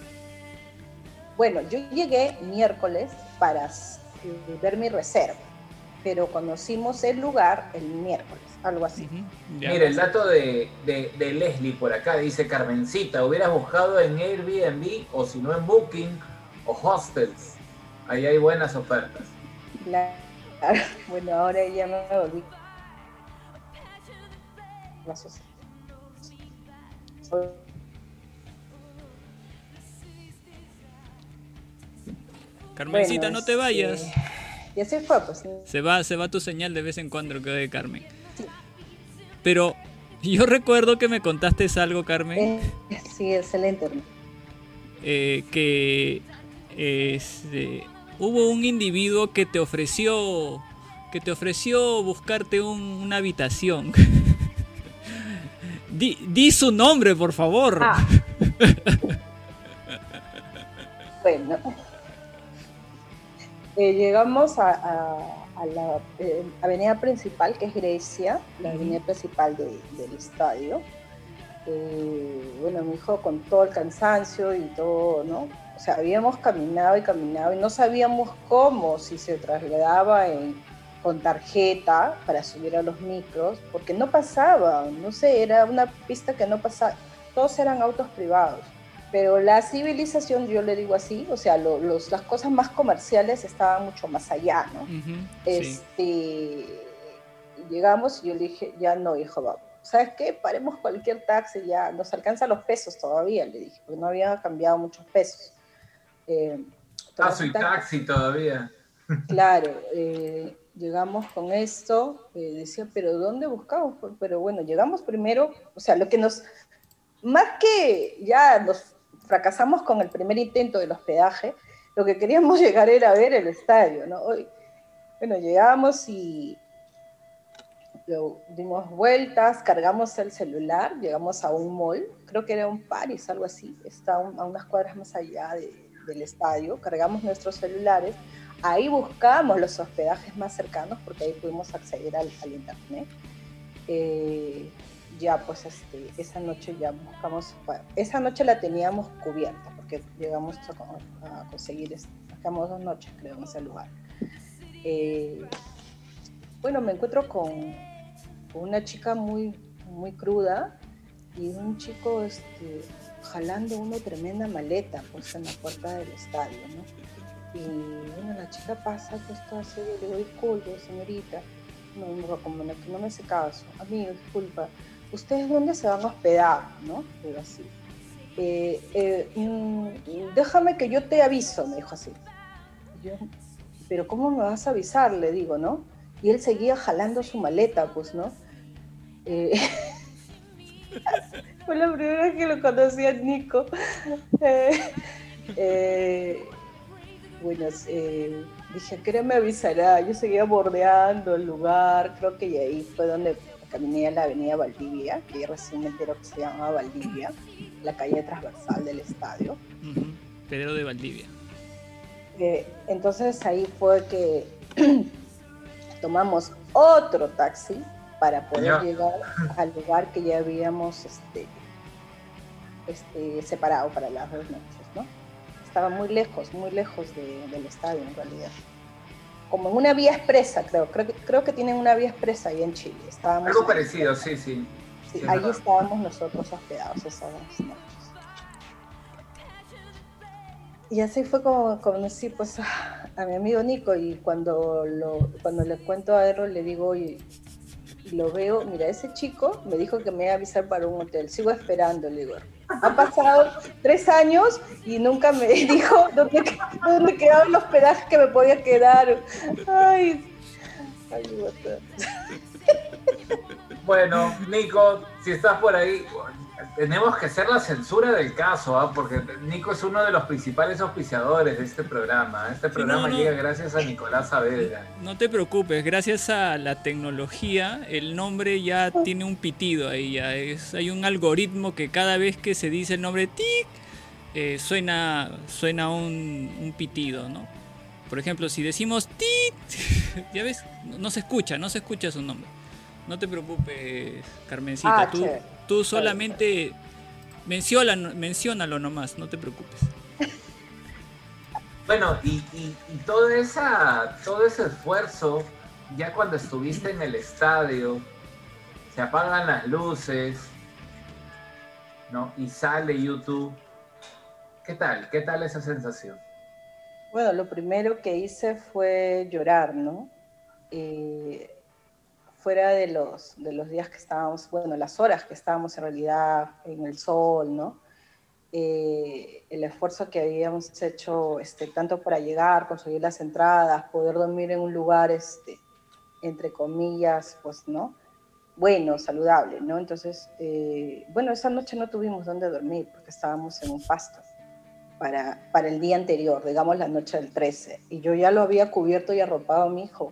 Bueno, yo llegué miércoles para ver mi reserva, pero conocimos el lugar el miércoles, algo así. Mira, el dato de, de- de Leslie por acá dice Carmencita, hubieras buscado en Airbnb o si no en Booking o Hostels. Ahí hay buenas ofertas. Claro. Bueno, ahora ya me volví. Gracias. Carmencita, Bueno, no te vayas. este, Y así fue, pues. Se va, se va tu señal de vez en cuando, creo de Carmen. Sí. Pero yo recuerdo que me contaste algo, Carmen, Eh, sí, excelente. eh, que este, hubo un individuo que te ofreció que te ofreció buscarte un- una habitación. di, di su nombre, por favor. Ah. bueno. Eh, llegamos a, a- a la eh, avenida principal, que es Grecia, la avenida principal de- del estadio. Eh, bueno, mi hijo con todo el cansancio y todo, ¿no? O sea, habíamos caminado y caminado y no sabíamos cómo, si se trasladaba en- con tarjeta para subir a los micros, porque no pasaba, no sé, era una pista que no pasaba, todos eran autos privados. Pero la civilización, yo le digo así, o sea, lo- los, las cosas más comerciales estaban mucho más allá, ¿no? Este, llegamos y yo le dije, ya no, hijo, vamos. ¿Sabes qué? Paremos cualquier taxi, ya nos alcanzan los pesos todavía, le dije, porque no había cambiado muchos pesos. Eh, Ah, soy taxi. taxi todavía. Claro, eh, llegamos con esto, eh, decía, pero ¿dónde buscamos? Pero bueno, llegamos primero, o sea, lo que nos, más que ya nos fracasamos con el primer intento del hospedaje, lo que queríamos llegar era ver el estadio, ¿no? Hoy, bueno, llegamos y lo- dimos vueltas, cargamos el celular, llegamos a un mall, creo que era un Paris, algo así, está un- a unas cuadras más allá de- del estadio, cargamos nuestros celulares, ahí buscamos los hospedajes más cercanos porque ahí pudimos acceder al, al internet. Eh, ya pues este, esa noche ya buscamos, esa noche la teníamos cubierta porque llegamos a, conseguir, este, quedamos dos noches creo en ese lugar. Eh, bueno, me encuentro con, una chica muy, muy cruda y un chico este, jalando una tremenda maleta pues en la puerta del estadio. Y bueno, la chica pasa, pues toda seria, le digo, disculpe, señorita, no, como no, que no me hace caso, amigo, disculpa, ¿ustedes dónde se van a hospedar? ¿no? Digo así. "Eh, eh, mm, déjame que yo te aviso, me dijo así. Pero ¿cómo me vas a avisar? Le digo, ¿no? Y él seguía jalando su maleta, pues, ¿no? Eh, fue la primera vez que lo conocí a Nico. Bueno, dije, ¿a qué me avisará? Yo seguía bordeando el lugar, creo que ahí fue donde caminé a la avenida Valdivia, que recién me entero que se llama Valdivia, la calle transversal del estadio. Pedro de Valdivia. Eh, entonces ahí fue que tomamos otro taxi para poder Ya. llegar al lugar que ya habíamos este, este, separado para las dos noches, ¿no? Estaba muy lejos, muy lejos de- del estadio en realidad. Como en una vía expresa, creo. Creo que, creo que tienen una vía expresa ahí en Chile. Estábamos Algo parecido, sí, sí. Sí, Sí, ahí estábamos nosotros hospedados esas noches. Y así fue como conocí pues a, mi amigo Nico y cuando, lo, cuando le cuento a Errol le digo, oye, y lo veo, mira, ese chico me dijo que me iba a avisar para un hotel, sigo esperando, le digo. Ha pasado tres años y nunca me dijo dónde, dónde quedaba el hospedaje que me podía quedar. Ay, ayúdate. Bueno, Nico, si estás por ahí, tenemos que hacer la censura del caso, ¿ah? porque Nico es uno de los principales auspiciadores de este programa. Este programa no, no. llega gracias a Nicolás Saavedra. No te preocupes, gracias a la tecnología, el nombre ya tiene un pitido ahí. Ya es, hay un algoritmo que cada vez que se dice el nombre tic, eh, suena, suena un, un pitido, ¿no? Por ejemplo, si decimos tit, ya ves, no, no se escucha, no se escucha su nombre. No te preocupes, Carmencita. Ah, tú. Tú solamente menciónalo, menciónalo nomás, no te preocupes. Bueno, y, y- y toda esa, todo ese esfuerzo, ya cuando estuviste en el estadio, se apagan las luces, ¿no? Y sale YouTube. ¿Qué tal? ¿Qué tal esa sensación? Bueno, lo primero que hice fue llorar, ¿no? Eh, fuera de los, de los días que estábamos, bueno, las horas que estábamos en realidad en el sol, ¿no? Eh, el esfuerzo que habíamos hecho, este, tanto para llegar, conseguir las entradas, poder dormir en un lugar, este, entre comillas, pues, ¿no? Bueno, saludable, ¿no? Entonces, eh, bueno, esa noche no tuvimos dónde dormir porque estábamos en un pasto para, para el día anterior, digamos la noche del 13. Y yo ya lo había cubierto y arropado a mi hijo.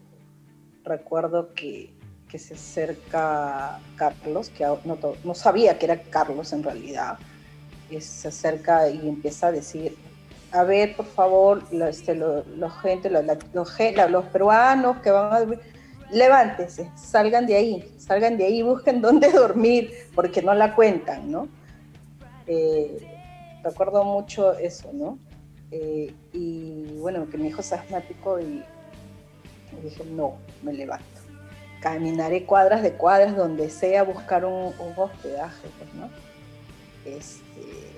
Recuerdo que, que se acerca Carlos, que no, no sabía que era Carlos en realidad. Se acerca y empieza a decir, a ver, por favor, lo- este, gente, lo- la- la- los peruanos que van a dormir, levántense, salgan de ahí, salgan de ahí, busquen dónde dormir, porque no la cuentan, ¿no? Eh, recuerdo mucho eso, ¿no? Eh, y bueno, que mi hijo es asmático y, y dije, no, me levanto. Caminaré cuadras de cuadras donde sea buscar un, hospedaje, pues, ¿no? Este,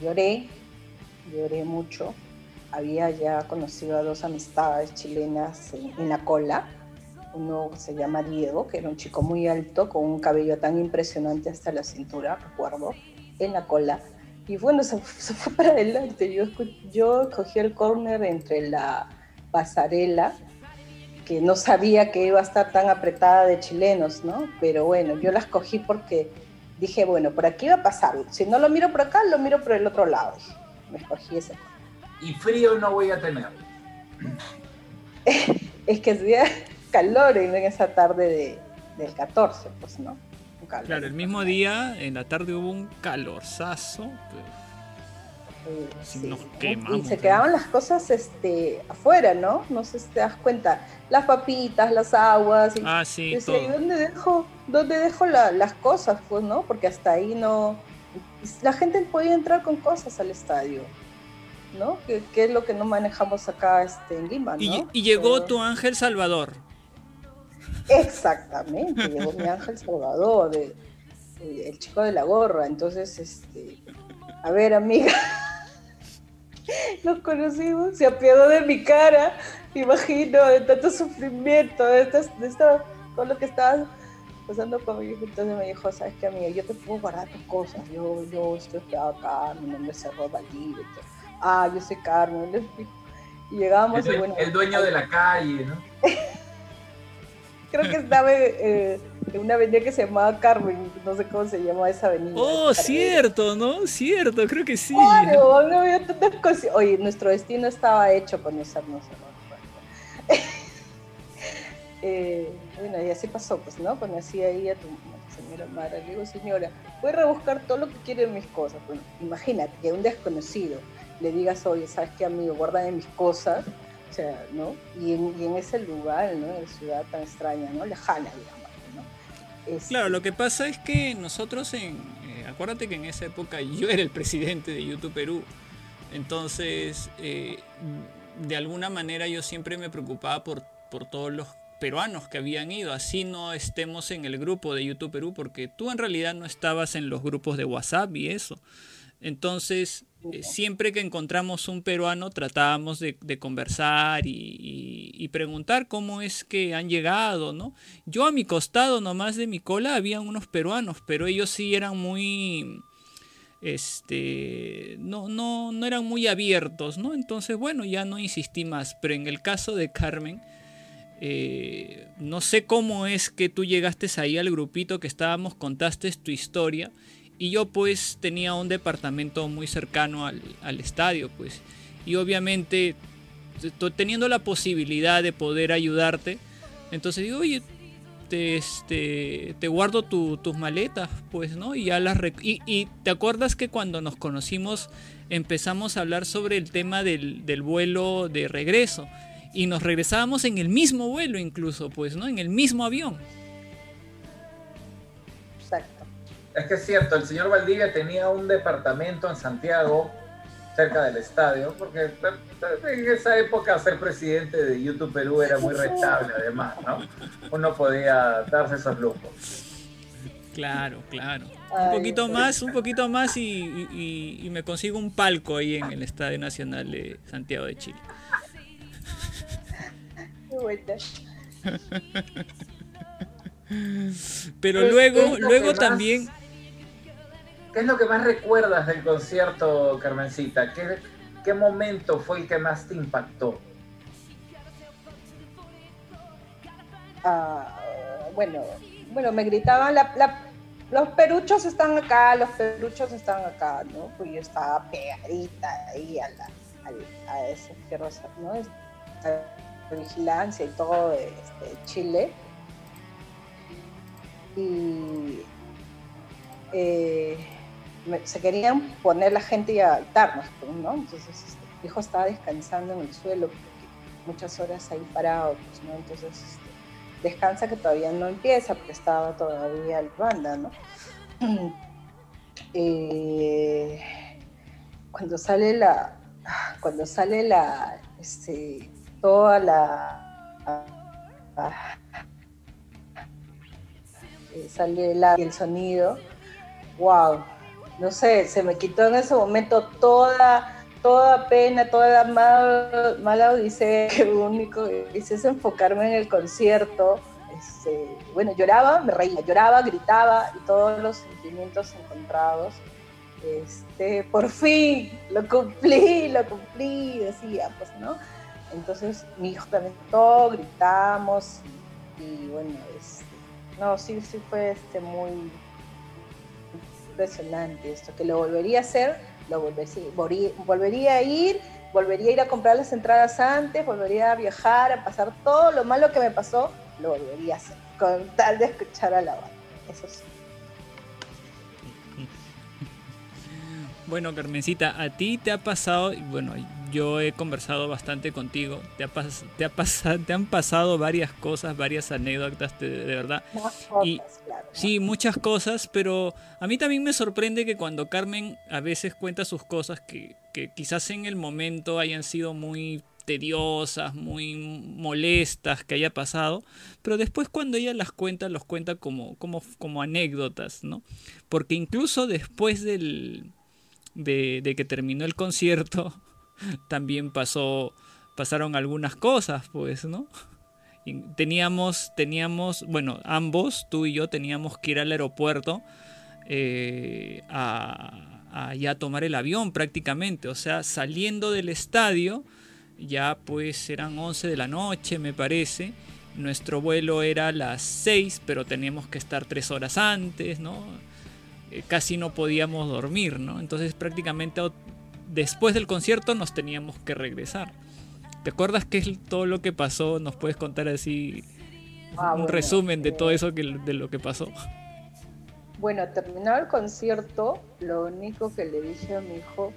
lloré, lloré mucho. Había ya conocido a dos amistades chilenas en, la cola. Uno se llama Diego, que era un chico muy alto, con un cabello tan impresionante hasta la cintura, recuerdo en la cola. Y bueno, se, fue para adelante. Yo, yo el corner entre la pasarela, que no sabía que iba a estar tan apretada de chilenos, ¿no? Pero bueno, yo las cogí porque dije, bueno, por aquí va a pasar. Si no lo miro por acá, lo miro por el otro lado. Me escogí ese. Y frío no voy a tener. Es que hacía calor en esa tarde de, del 14, pues, ¿no? Un calor. Claro, el mismo día, en la tarde hubo un calorzazo. pero Sí, sí. nos Y se quedaban las cosas este, afuera, ¿no? No sé si te das cuenta. Las papitas, las aguas. Y, Ah, sí, ¿y todo. dónde dejo, dónde dejo la- las cosas? Pues, ¿no? Porque hasta ahí no... La gente podía entrar con cosas al estadio, ¿no? Que, que es lo que no manejamos acá este, en Lima, ¿no? Y, y llegó Pero- tu ángel Salvador. Exactamente, llegó mi ángel Salvador, de- el chico de la gorra. Entonces, este, a ver, amiga, nos conocimos, se apiadó de mi cara, imagino, de tanto sufrimiento, de, estas- de esta- todo lo que estaba pasando conmigo. Entonces me dijo, ¿sabes qué, amiga? Yo te puedo guardar tus cosas. Yo, yo estoy acá, mi nombre es y todo. Ah, yo soy Carmen. Y llegábamos El, y bueno. el dueño de la calle, ¿no? Creo que estaba eh, en una avenida que se llamaba Carmen, no sé cómo se llama esa avenida. Oh, cierto, ¿no? Cierto, creo que sí. Claro, no había tantas cosas. Oye, nuestro destino estaba hecho conocernos. ¿no? eh, bueno, y así pasó, pues, ¿no? Conocí ahí a tu a tu señora Mara. Le digo, señora, voy a rebuscar todo lo que quieren mis cosas. Bueno, imagínate que a un desconocido le digas, oye, ¿sabes qué, amigo? Guárdame mis cosas. Sea, ¿no? Y en, y en ese lugar, ¿no? En ciudad tan extraña, ¿no? Lejana, digamos, ¿no? Este, Claro, lo que pasa es que nosotros en... eh, acuérdate que en esa época yo era el presidente de YouTube Perú. Entonces, eh, de alguna manera yo siempre me preocupaba por, por todos los peruanos que habían ido. Así no estemos en el grupo de YouTube Perú, porque tú en realidad no estabas en los grupos de WhatsApp y eso. Entonces, siempre que encontramos un peruano tratábamos de, conversar y preguntar cómo es que han llegado, ¿no? Yo a mi costado nomás de mi cola había unos peruanos, pero ellos sí eran muy, este, no, no, no eran muy abiertos, ¿no? Entonces, bueno, ya no insistí más, pero en el caso de Carmen, eh, no sé cómo es que tú llegaste ahí al grupito que estábamos, contaste tu historia y yo pues tenía un departamento muy cercano al, al estadio pues. Y obviamente teniendo la posibilidad de poder ayudarte entonces digo oye te, este, te guardo tu- tus maletas pues no y ya las y, y te acuerdas que cuando nos conocimos empezamos a hablar sobre el tema del, del vuelo de regreso y nos regresábamos en el mismo vuelo incluso pues no en el mismo avión Es que es cierto, el señor Valdivia tenía un departamento en Santiago, cerca del estadio, porque en esa época ser presidente de YouTube Perú era muy rentable además, ¿no? Uno podía darse esos lujos. Claro, claro. Un poquito más, un poquito más y, y- me consigo un palco ahí en el Estadio Nacional de Santiago de Chile. Pero ¿Qué- qué luego, es lo luego más- también, ¿Qué es lo que más recuerdas del concierto, Carmencita? ¿Qué, momento fue el que más te impactó? Ah, bueno, bueno, me gritaban, los peruchos están acá, los peruchos están acá, ¿no? Pues yo estaba pegadita ahí a, la, al- a ese fierro, ¿no? A la vigilancia y todo de este, Chile. Y eh, se querían poner la gente y a altarnos, pues, ¿no? Entonces este, hijo estaba descansando en el suelo porque muchas horas ahí parado, pues, ¿no? Entonces este, descansa que todavía no empieza porque estaba todavía el banda, ¿no? Eh, cuando sale la, cuando sale la, este, toda la, eh, sale la- el sonido, wow, no sé, se me quitó en ese momento toda, toda pena, toda la mal- mala odisea, que lo único que hice es enfocarme en el concierto. Este, bueno, lloraba, me reía, lloraba, gritaba y todos los sentimientos encontrados. Este, por fin, lo cumplí, lo cumplí, decía, pues, ¿no? Entonces mi hijo también todo, gritamos y, y bueno, este, no, sí, sí fue este, muy impresionante esto, que lo volvería a hacer, lo volvería, volvería, a ir, volvería a ir a comprar las entradas antes, volvería a viajar, a pasar todo lo malo que me pasó, lo volvería a hacer, con tal de escuchar a la banda, eso sí. bueno, Carmencita, a ti te ha pasado, bueno, yo he conversado bastante contigo, te, ha pas- te, ha pasado, te han pasado varias cosas, varias anécdotas, de, de verdad. Cosas, Y-. Sí, muchas cosas, pero a mí también me sorprende que cuando Carmen a veces cuenta sus cosas que, que quizás en el momento hayan sido muy tediosas, muy molestas que haya pasado, pero después cuando ella las cuenta, los cuenta como, como, como anécdotas, ¿no? Porque incluso después del, de, de que terminó el concierto, también pasó, pasaron algunas cosas, pues, ¿no? Teníamos, teníamos, bueno, ambos, tú y yo, teníamos que ir al aeropuerto eh, a, ya tomar el avión prácticamente. O sea, saliendo del estadio, ya pues eran 11 de la noche, me parece. Nuestro vuelo era a las 6, pero teníamos que estar 3 horas antes, ¿no? Eh, casi no podíamos dormir, ¿no? Entonces prácticamente después del concierto nos teníamos que regresar. ¿Te acuerdas qué es todo lo que pasó? ¿Nos puedes contar así Ah, un bueno, resumen de eh, todo eso que, de lo que pasó? Bueno, terminado el concierto, lo único que le dije a mi hijo,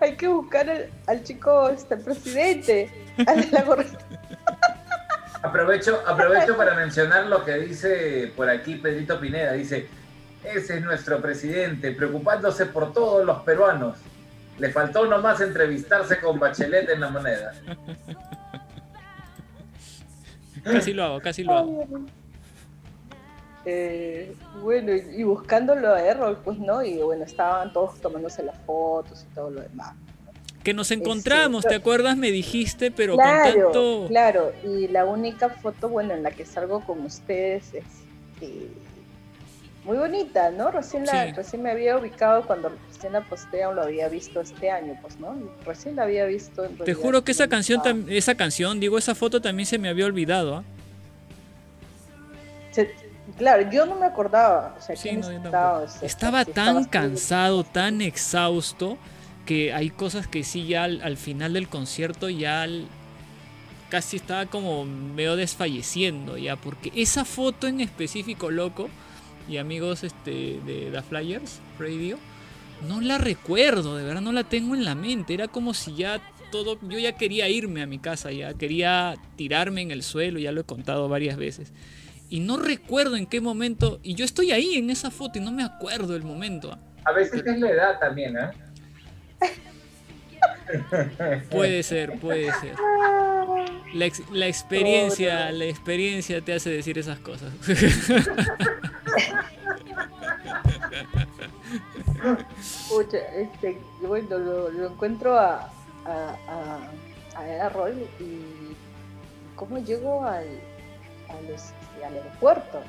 hay que buscar al, al chico, este presidente, al de la gorrita. Aprovecho, aprovecho para mencionar lo que dice por aquí Pedrito Pineda. Dice, ese es nuestro presidente, preocupándose por todos los peruanos. Le faltó nomás entrevistarse con Bachelet en la moneda. Casi lo hago, casi lo hago. Eh, bueno, y, y buscándolo a Errol, pues no, y bueno, estaban todos tomándose las fotos y todo lo demás. Que nos encontramos, Este, ¿te acuerdas? Me dijiste, pero claro, con tanto... claro, y la única foto, bueno, en la que salgo con ustedes es eh, muy bonita, ¿no? Recién, la, Sí. recién me había ubicado cuando recién la posté o lo había visto este año, pues, ¿no? Recién la había visto. en Te juro que esa canción, tam- esa canción, digo, esa foto también se me había olvidado. Se- claro, yo no me acordaba, o sea, Sí, no, estaba, o sea, Estaba si tan cansado, tan exhausto, que hay cosas que sí ya al, al final del concierto ya al- casi estaba como medio desfalleciendo ya, porque esa foto en específico, loco, y amigos este, de The Flyers Radio, no la recuerdo, de verdad no la tengo en la mente, era como si ya todo, yo ya quería irme a mi casa, ya quería tirarme en el suelo, ya lo he contado varias veces. Y no recuerdo en qué momento, y yo estoy ahí en esa foto y no me acuerdo el momento. A veces es la edad también, ¿eh? Puede ser, puede ser. La, ex- la experiencia, la experiencia te hace decir esas cosas. Pucha, este, bueno, lo, lo encuentro a, a, a, a Errol y cómo llego al, a los- al aeropuerto.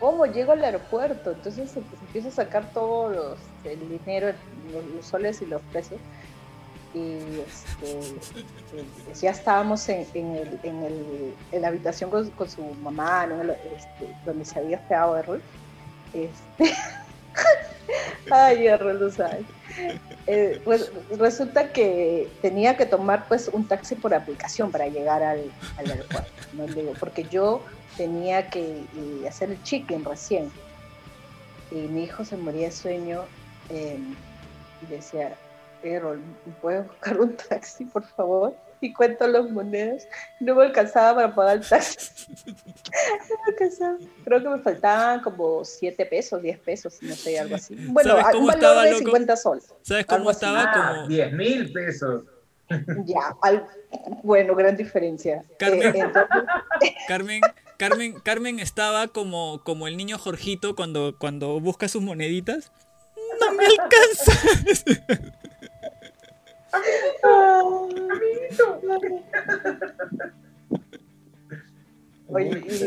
¿Cómo llego al aeropuerto? Entonces se, se empieza a sacar todos los, el dinero, los, los soles y los pesos. Y este, eh, ya estábamos en, el, en, el- en la habitación con, con su mamá. Este, donde se había hospedado Errol. Este, Ay, Errol. Eh, pues resulta que tenía que tomar pues un taxi por aplicación para llegar al, aeropuerto, porque yo tenía que eh, hacer el check-in recién. Y mi hijo se moría de sueño eh, y decía, ¿me ¿puedes buscar un taxi, por favor? Y cuento las monedas. No me alcanzaba para pagar el taxi. No me alcanzaba. Creo que me faltaban como 7 pesos, 10 pesos, no sé, algo así. Bueno, ¿Sabes a- cómo un valor estaba, de loco? 50 soles. ¿Sabes cómo Algo así. estaba? Ah, Como 10 mil pesos. Ya, al- bueno, gran diferencia. Carmen. Eh, entonces, Carmen, Carmen, Carmen estaba como, como el niño Jorgito cuando, cuando busca sus moneditas. No me alcanza.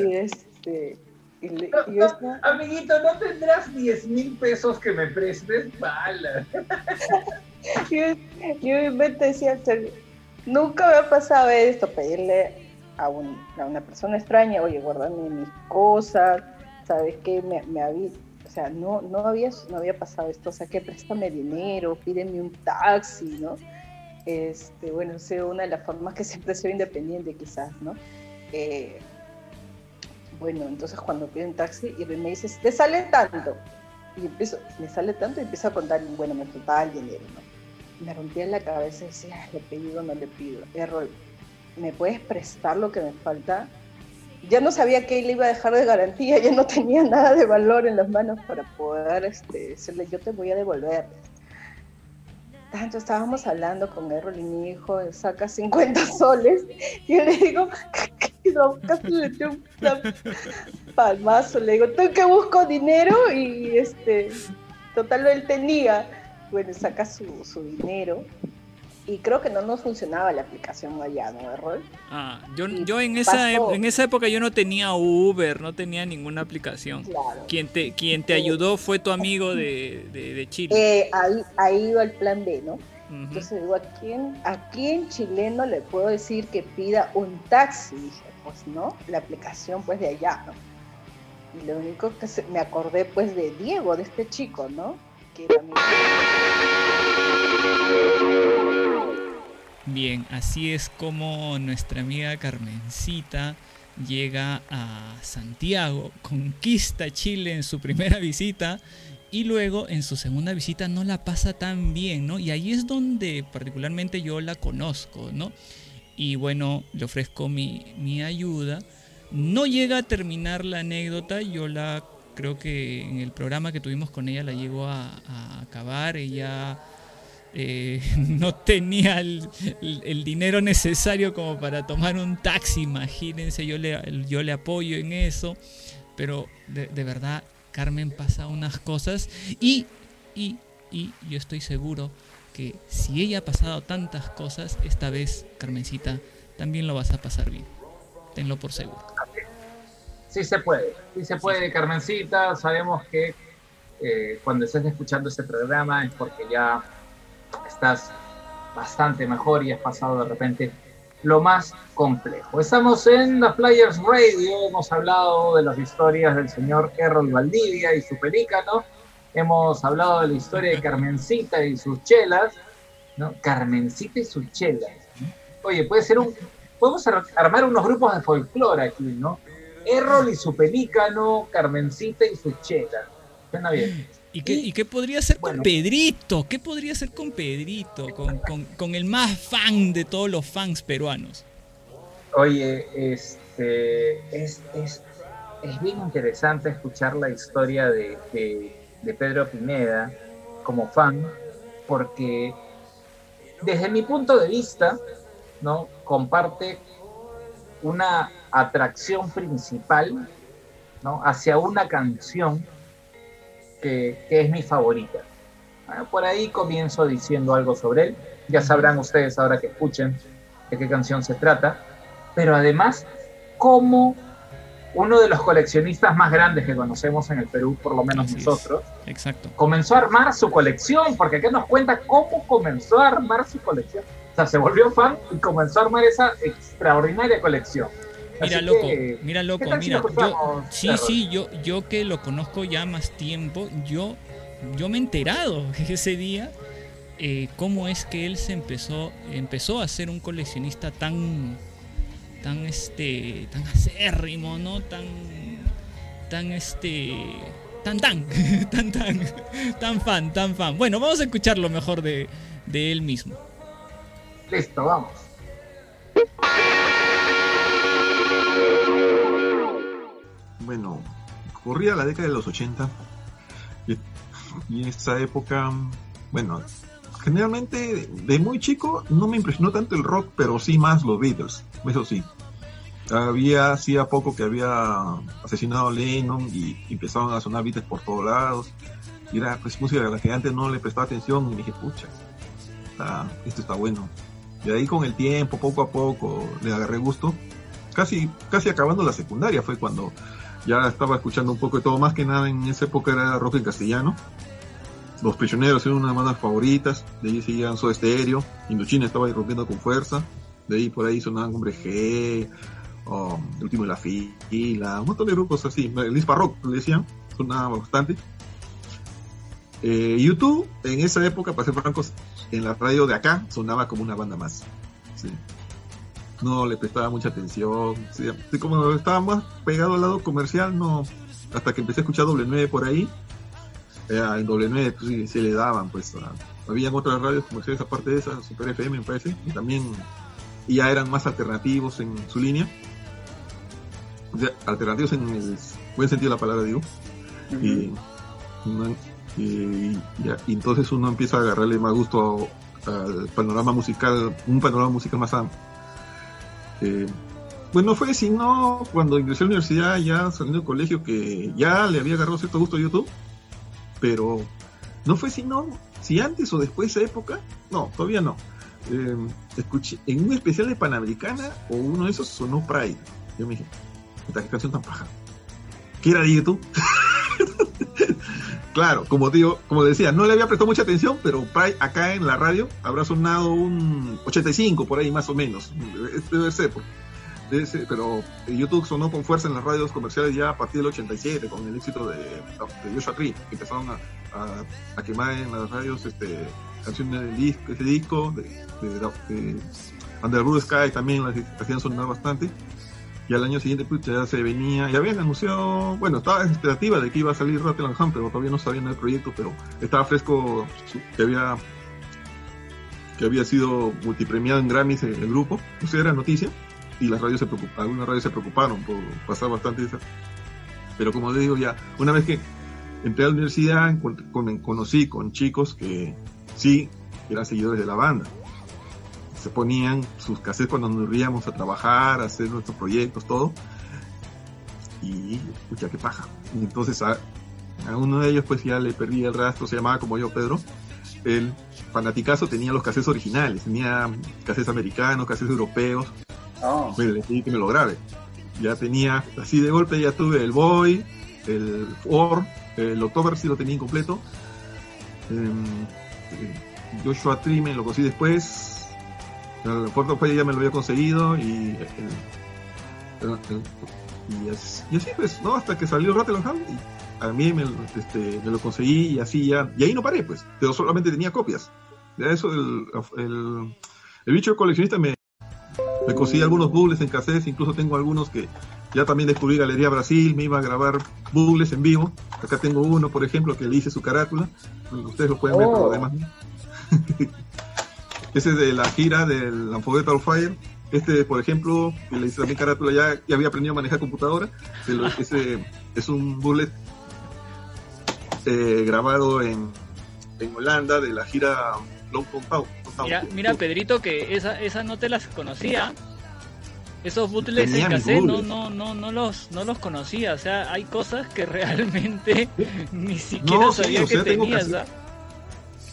Y este. Y, le- y yo estaba- Amiguito, ¿no tendrás 10 mil pesos que me prestes? Bala. yo, yo en decía, nunca me ha pasado esto, pedirle a, un- a una persona extraña, oye, guárdame mis cosas, ¿sabes qué? Me, me había, o sea, no, no, había, no había pasado esto, o sea, que préstame dinero, pídeme un taxi, ¿no? Este, bueno, sido una de las formas que siempre soy independiente, quizás, ¿no? Eh, bueno, entonces cuando pido un taxi y me dices, te sale tanto. Y empiezo, me sale tanto y empiezo a contar, bueno, me faltaba el dinero, ¿no? Me rompía la cabeza y decía, "Ay, le pido, no le pido. Errol, ¿me puedes prestar lo que me falta? Ya no sabía que él iba a dejar de garantía, ya no tenía nada de valor en las manos para poder este, decirle, yo te voy a devolver. Tanto estábamos hablando con Errol y mi hijo, saca 50 soles, y yo le digo, no, casi le un palmazo, le digo, tú que busco dinero y este, total él tenía, bueno, saca su, su dinero y creo que no nos funcionaba la aplicación allá, ¿no, Errol? Ah, yo, yo en esa, pasó. en esa época yo no tenía Uber, no tenía ninguna aplicación. Claro. Quien te, quien te ayudó fue tu amigo de, de, de Chile. Eh, ahí, ahí iba el plan B, ¿no? Entonces digo, ¿a quién, ¿a quién chileno le puedo decir que pida un taxi? Dije, pues no, la aplicación pues de allá, ¿no? Y lo único que se- me acordé pues de Diego, de este chico, ¿no? Que era mi- Bien, así es como nuestra amiga Carmencita llega a Santiago, conquista Chile en su primera visita y luego en su segunda visita no la pasa tan bien, ¿no? Y ahí es donde particularmente yo la conozco, ¿no? Y bueno, le ofrezco mi, mi ayuda. No llega a terminar la anécdota, yo la creo que en el programa que tuvimos con ella la llego a, a acabar, ella eh, no tenía el, el- el dinero necesario como para tomar un taxi, imagínense, yo le, yo le apoyo en eso. pero de, de verdad Carmen pasa unas cosas y, y, y yo estoy seguro que si ella ha pasado tantas cosas, esta vez, Carmencita, también lo vas a pasar bien. Tenlo por seguro. Sí se puede, sí se puede, Carmencita. Sabemos que eh, cuando estés escuchando este programa es porque ya estás bastante mejor y has pasado de repente lo más complejo. Estamos en The Players Radio, hemos hablado de las historias del señor Errol Valdivia y su pelícano, hemos hablado de la historia de Carmencita y sus chelas, ¿no? Carmencita y sus chelas. Oye, puede ser un... Podemos ar- armar unos grupos de folclore aquí, ¿no? Errol y su pelícano, Carmencita y sus chelas. Suena bien. ¿Y qué, y qué podría Bueno. con Pedrito? ¿Qué podría ser con Pedrito? Con, con- con el más fan de todos los fans peruanos. Oye, este, es, es, es bien interesante escuchar la historia de, de- de Pedro Pineda como fan, porque desde mi punto de vista, ¿no? comparte una atracción principal ¿no? hacia una canción que, que es mi favorita. Ah, Por ahí comienzo diciendo algo sobre él. Ya sabrán ustedes ahora que escuchen de qué canción se trata. Pero además, como uno de los coleccionistas más grandes que conocemos en el Perú, por lo menos Así es. nosotros, Exacto. comenzó a armar su colección, porque acá nos cuenta cómo comenzó a armar su colección. O sea, se volvió fan y comenzó a armar esa extraordinaria colección. Mira, Así loco, que, mira, ¿qué loco, si mira. Yo, sí, sí, yo, yo que lo conozco ya más tiempo, yo, yo me he enterado ese día eh, cómo es que él se empezó, empezó a ser un coleccionista tan, tan este, tan acérrimo, ¿no? Tan, tan este, tan tan, tan tan, tan fan, tan fan. Bueno, vamos a escuchar lo mejor de, de él mismo. Listo, vamos. Bueno, corría la década de los 80 y, y esa época, bueno, generalmente de muy chico no me impresionó tanto el rock, pero sí más los Beatles, eso sí. Había, hacía poco que había asesinado a Lennon y, empezaban a sonar Beatles por todos lados. Y era pues música a la que antes no le prestaba atención y dije, pucha, está- esto está bueno. Y ahí con el tiempo, poco a poco, le agarré gusto. Casi, casi acabando la secundaria fue cuando ya estaba escuchando un poco de todo, más que nada en esa época era rock en castellano. Los Prisioneros eran una de mis bandas favoritas, de ahí seguían Soda Stereo, Indochina estaba rompiendo con fuerza, de ahí por ahí sonaban Hombre G, um, El Último de la Fila, un montón de grupos así, Lispa Rock le decían, sonaba bastante. Eh, YouTube, en esa época, para ser francos, en la radio de acá sonaba como una banda más. Sí no le prestaba mucha atención. Sí, como estaba más pegado al lado comercial, no. Hasta que empecé a escuchar doble 9 por ahí. eh, en doble 9 pues, sí, le daban, pues. a- habían otras radios comerciales aparte de esa, Super FM me parece, y también y ya eran más alternativos en su línea. O sea, alternativos en el buen sentido de la palabra, digo. Y, y- ya- y entonces uno empieza a agarrarle más gusto al panorama musical, un panorama musical más amplio. Eh, bueno, fue sino cuando ingresé a la universidad, ya saliendo del colegio, que ya le había agarrado cierto gusto a YouTube, pero no fue sino, si antes o después de esa época, no, todavía no. Eh, escuché en un especial de Panamericana o uno de esos sonó Pride. Yo me dije, qué canción tan paja. ¿Qué era de YouTube? claro, como digo, como decía, no le había prestado mucha atención, pero acá en la radio habrá sonado un 85 por ahí más o menos. Debe ser, porque- debe ser, pero YouTube sonó con fuerza en las radios comerciales ya a partir del 87 con el éxito de, de Joshua Tree, que empezaron a, a- a quemar en las radios este, canciones del disco, ese disco, de, de, de Under Blue Sky también las hacían sonar bastante. Y al año siguiente pues, ya se venía, ya habían anunciado, bueno, estaba expectativa de que iba a salir Rattle and Hum, pero todavía no sabían el proyecto, pero estaba fresco que había que había sido multipremiado en Grammys el, grupo, o sea, era noticia, y las radios se preocuparon, algunas radios se preocuparon por pasar bastante esa. Pero como les digo ya, una vez que entré a la universidad, conocí con chicos que sí eran seguidores de la banda se ponían sus cassettes cuando nos íbamos a trabajar, a hacer nuestros proyectos, todo. y escucha qué paja. Y entonces a, a uno de ellos pues ya le perdí el rastro, se llamaba como yo Pedro. El fanaticazo tenía los cassettes originales, tenía cassettes americanos, cassettes europeos, Oh, me le pedí que me lo grabe. Ya tenía, así de golpe ya tuve el Boy, el Or, el October sí lo tenía incompleto. Em, eh, Joshua Tree me lo conseguí después. El Puerto Fue ya me lo había conseguido y el- el- el- y, es- y así pues, ¿no? Hasta que salió Rattle and Hum, y a mí me, este, me lo conseguí y así ya, y ahí no paré pues, pero solamente tenía copias. De eso el, el, bicho coleccionista me, me conseguí algunos bubles en cassettes, incluso tengo algunos que ya también descubrí Galería Brasil, me iba a grabar bubles en vivo. Acá tengo uno, por ejemplo, que le hice su carátula. Ustedes lo pueden ver, pero Oh. Ese es de la gira del Unforgettable Fire. Este, por ejemplo, que le hice también carátula, ya, ya había aprendido a manejar computadora. Lo- ese es un bullet eh, grabado en, en Holanda de la gira Long Town. Mira, mira Pedrito, que esa, esa no te las conocía. Esos bootlegs en cassette no, no, no, no, los, no los conocía. O sea, hay cosas que realmente ni siquiera No, sí, sabía o que sea, tengo tenías.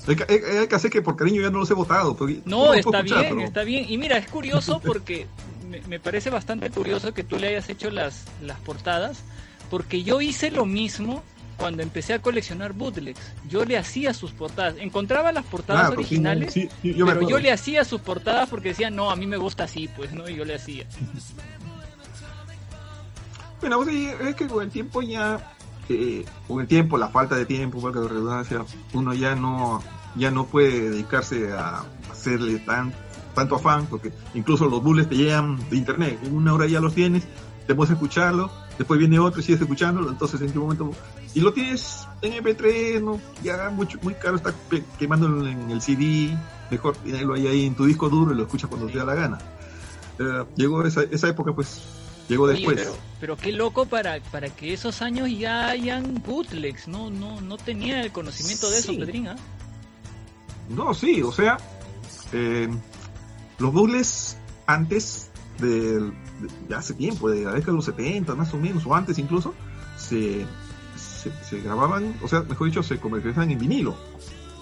Hay, que- hay- hay que hacer que por cariño ya no los he votado. No, está escuchar, bien, pero- está bien. Y mira, es curioso porque me, me parece bastante curioso que tú le hayas hecho las, las portadas, porque yo hice lo mismo cuando empecé a coleccionar bootlegs. Yo le hacía sus portadas, encontraba las portadas Claro, originales, sí, sí, yo me pero yo le hacía sus portadas porque decía, no, a mí me gusta así, pues, ¿no? Y yo le hacía. Bueno, pues, es que con el tiempo ya, con el tiempo, la falta de tiempo, valga la redundancia, uno ya no, ya no puede dedicarse a hacerle tan, tanto afán, porque incluso los bullets te llegan de internet, en una hora ya los tienes, te puedes escucharlo, después viene otro y sigues escuchándolo, entonces en qué momento, y lo tienes en MP3, no, ya mucho, muy caro está quemándolo en el CD, mejor tenerlo ahí, ahí en tu disco duro y lo escuchas cuando te da la gana. Eh, llegó esa, esa época, pues, llegó Oye, después. pero, pero qué loco para, para que esos años ya hayan bootlegs, no, no, no tenía el conocimiento de eso, Sí. Pedrín, ¿ah? No, sí, o sea, eh, los dobles antes del- de, hace tiempo, de la década de los 70 más o menos, o antes incluso, se, se, se grababan, o sea, mejor dicho, se comercializaban en vinilo.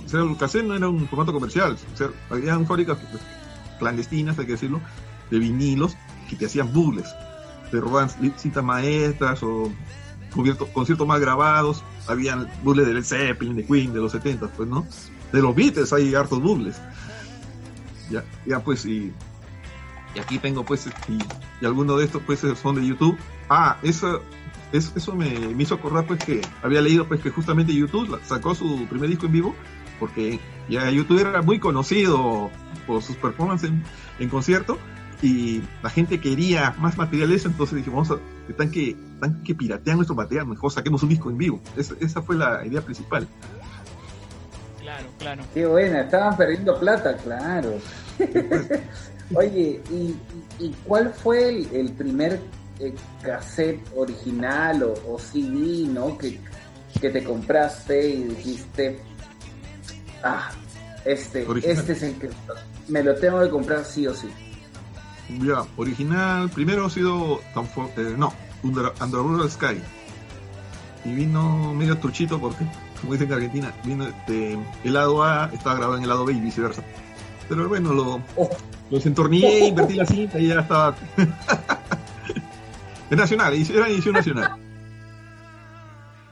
O sea, el cassette no era un formato comercial, o sea, había fábricas clandestinas, hay que decirlo, de vinilos que te hacían bubles. Te robaban cintas maestras o cubierto- conciertos más grabados, habían bubles de Led Zeppelin, de Queen, de los 70, pues, ¿no? de los Beatles hay hartos dobles. Ya, ya pues, y, y aquí tengo pues, y, y algunos de estos pues son de YouTube. Ah, eso, eso, eso me, me hizo acordar pues que había leído pues que justamente YouTube sacó su primer disco en vivo porque ya YouTube era muy conocido por sus performances en, en concierto y la gente quería más material de eso, entonces dijimos, vamos a, están que, están que piratean nuestro material, mejor saquemos un disco en vivo. Esa, esa fue la idea principal. Claro, claro. Qué buena, estaban perdiendo plata, claro. Oye, ¿y, y- y cuál fue el, el primer eh, cassette original o, o CD, ¿no? Que, que te compraste y dijiste, ah, este, Original. este es el que me lo tengo que comprar sí o sí. Ya, original, primero ha sido eh, no, Under, Underworld Sky. Y vino medio truchito porque, como dicen en Argentina, vino este, el lado A, estaba grabado en el lado B y viceversa. Pero bueno, lo, Oh. lo desentornillé, invertí la cinta y ya estaba. es nacional, era edición nacional.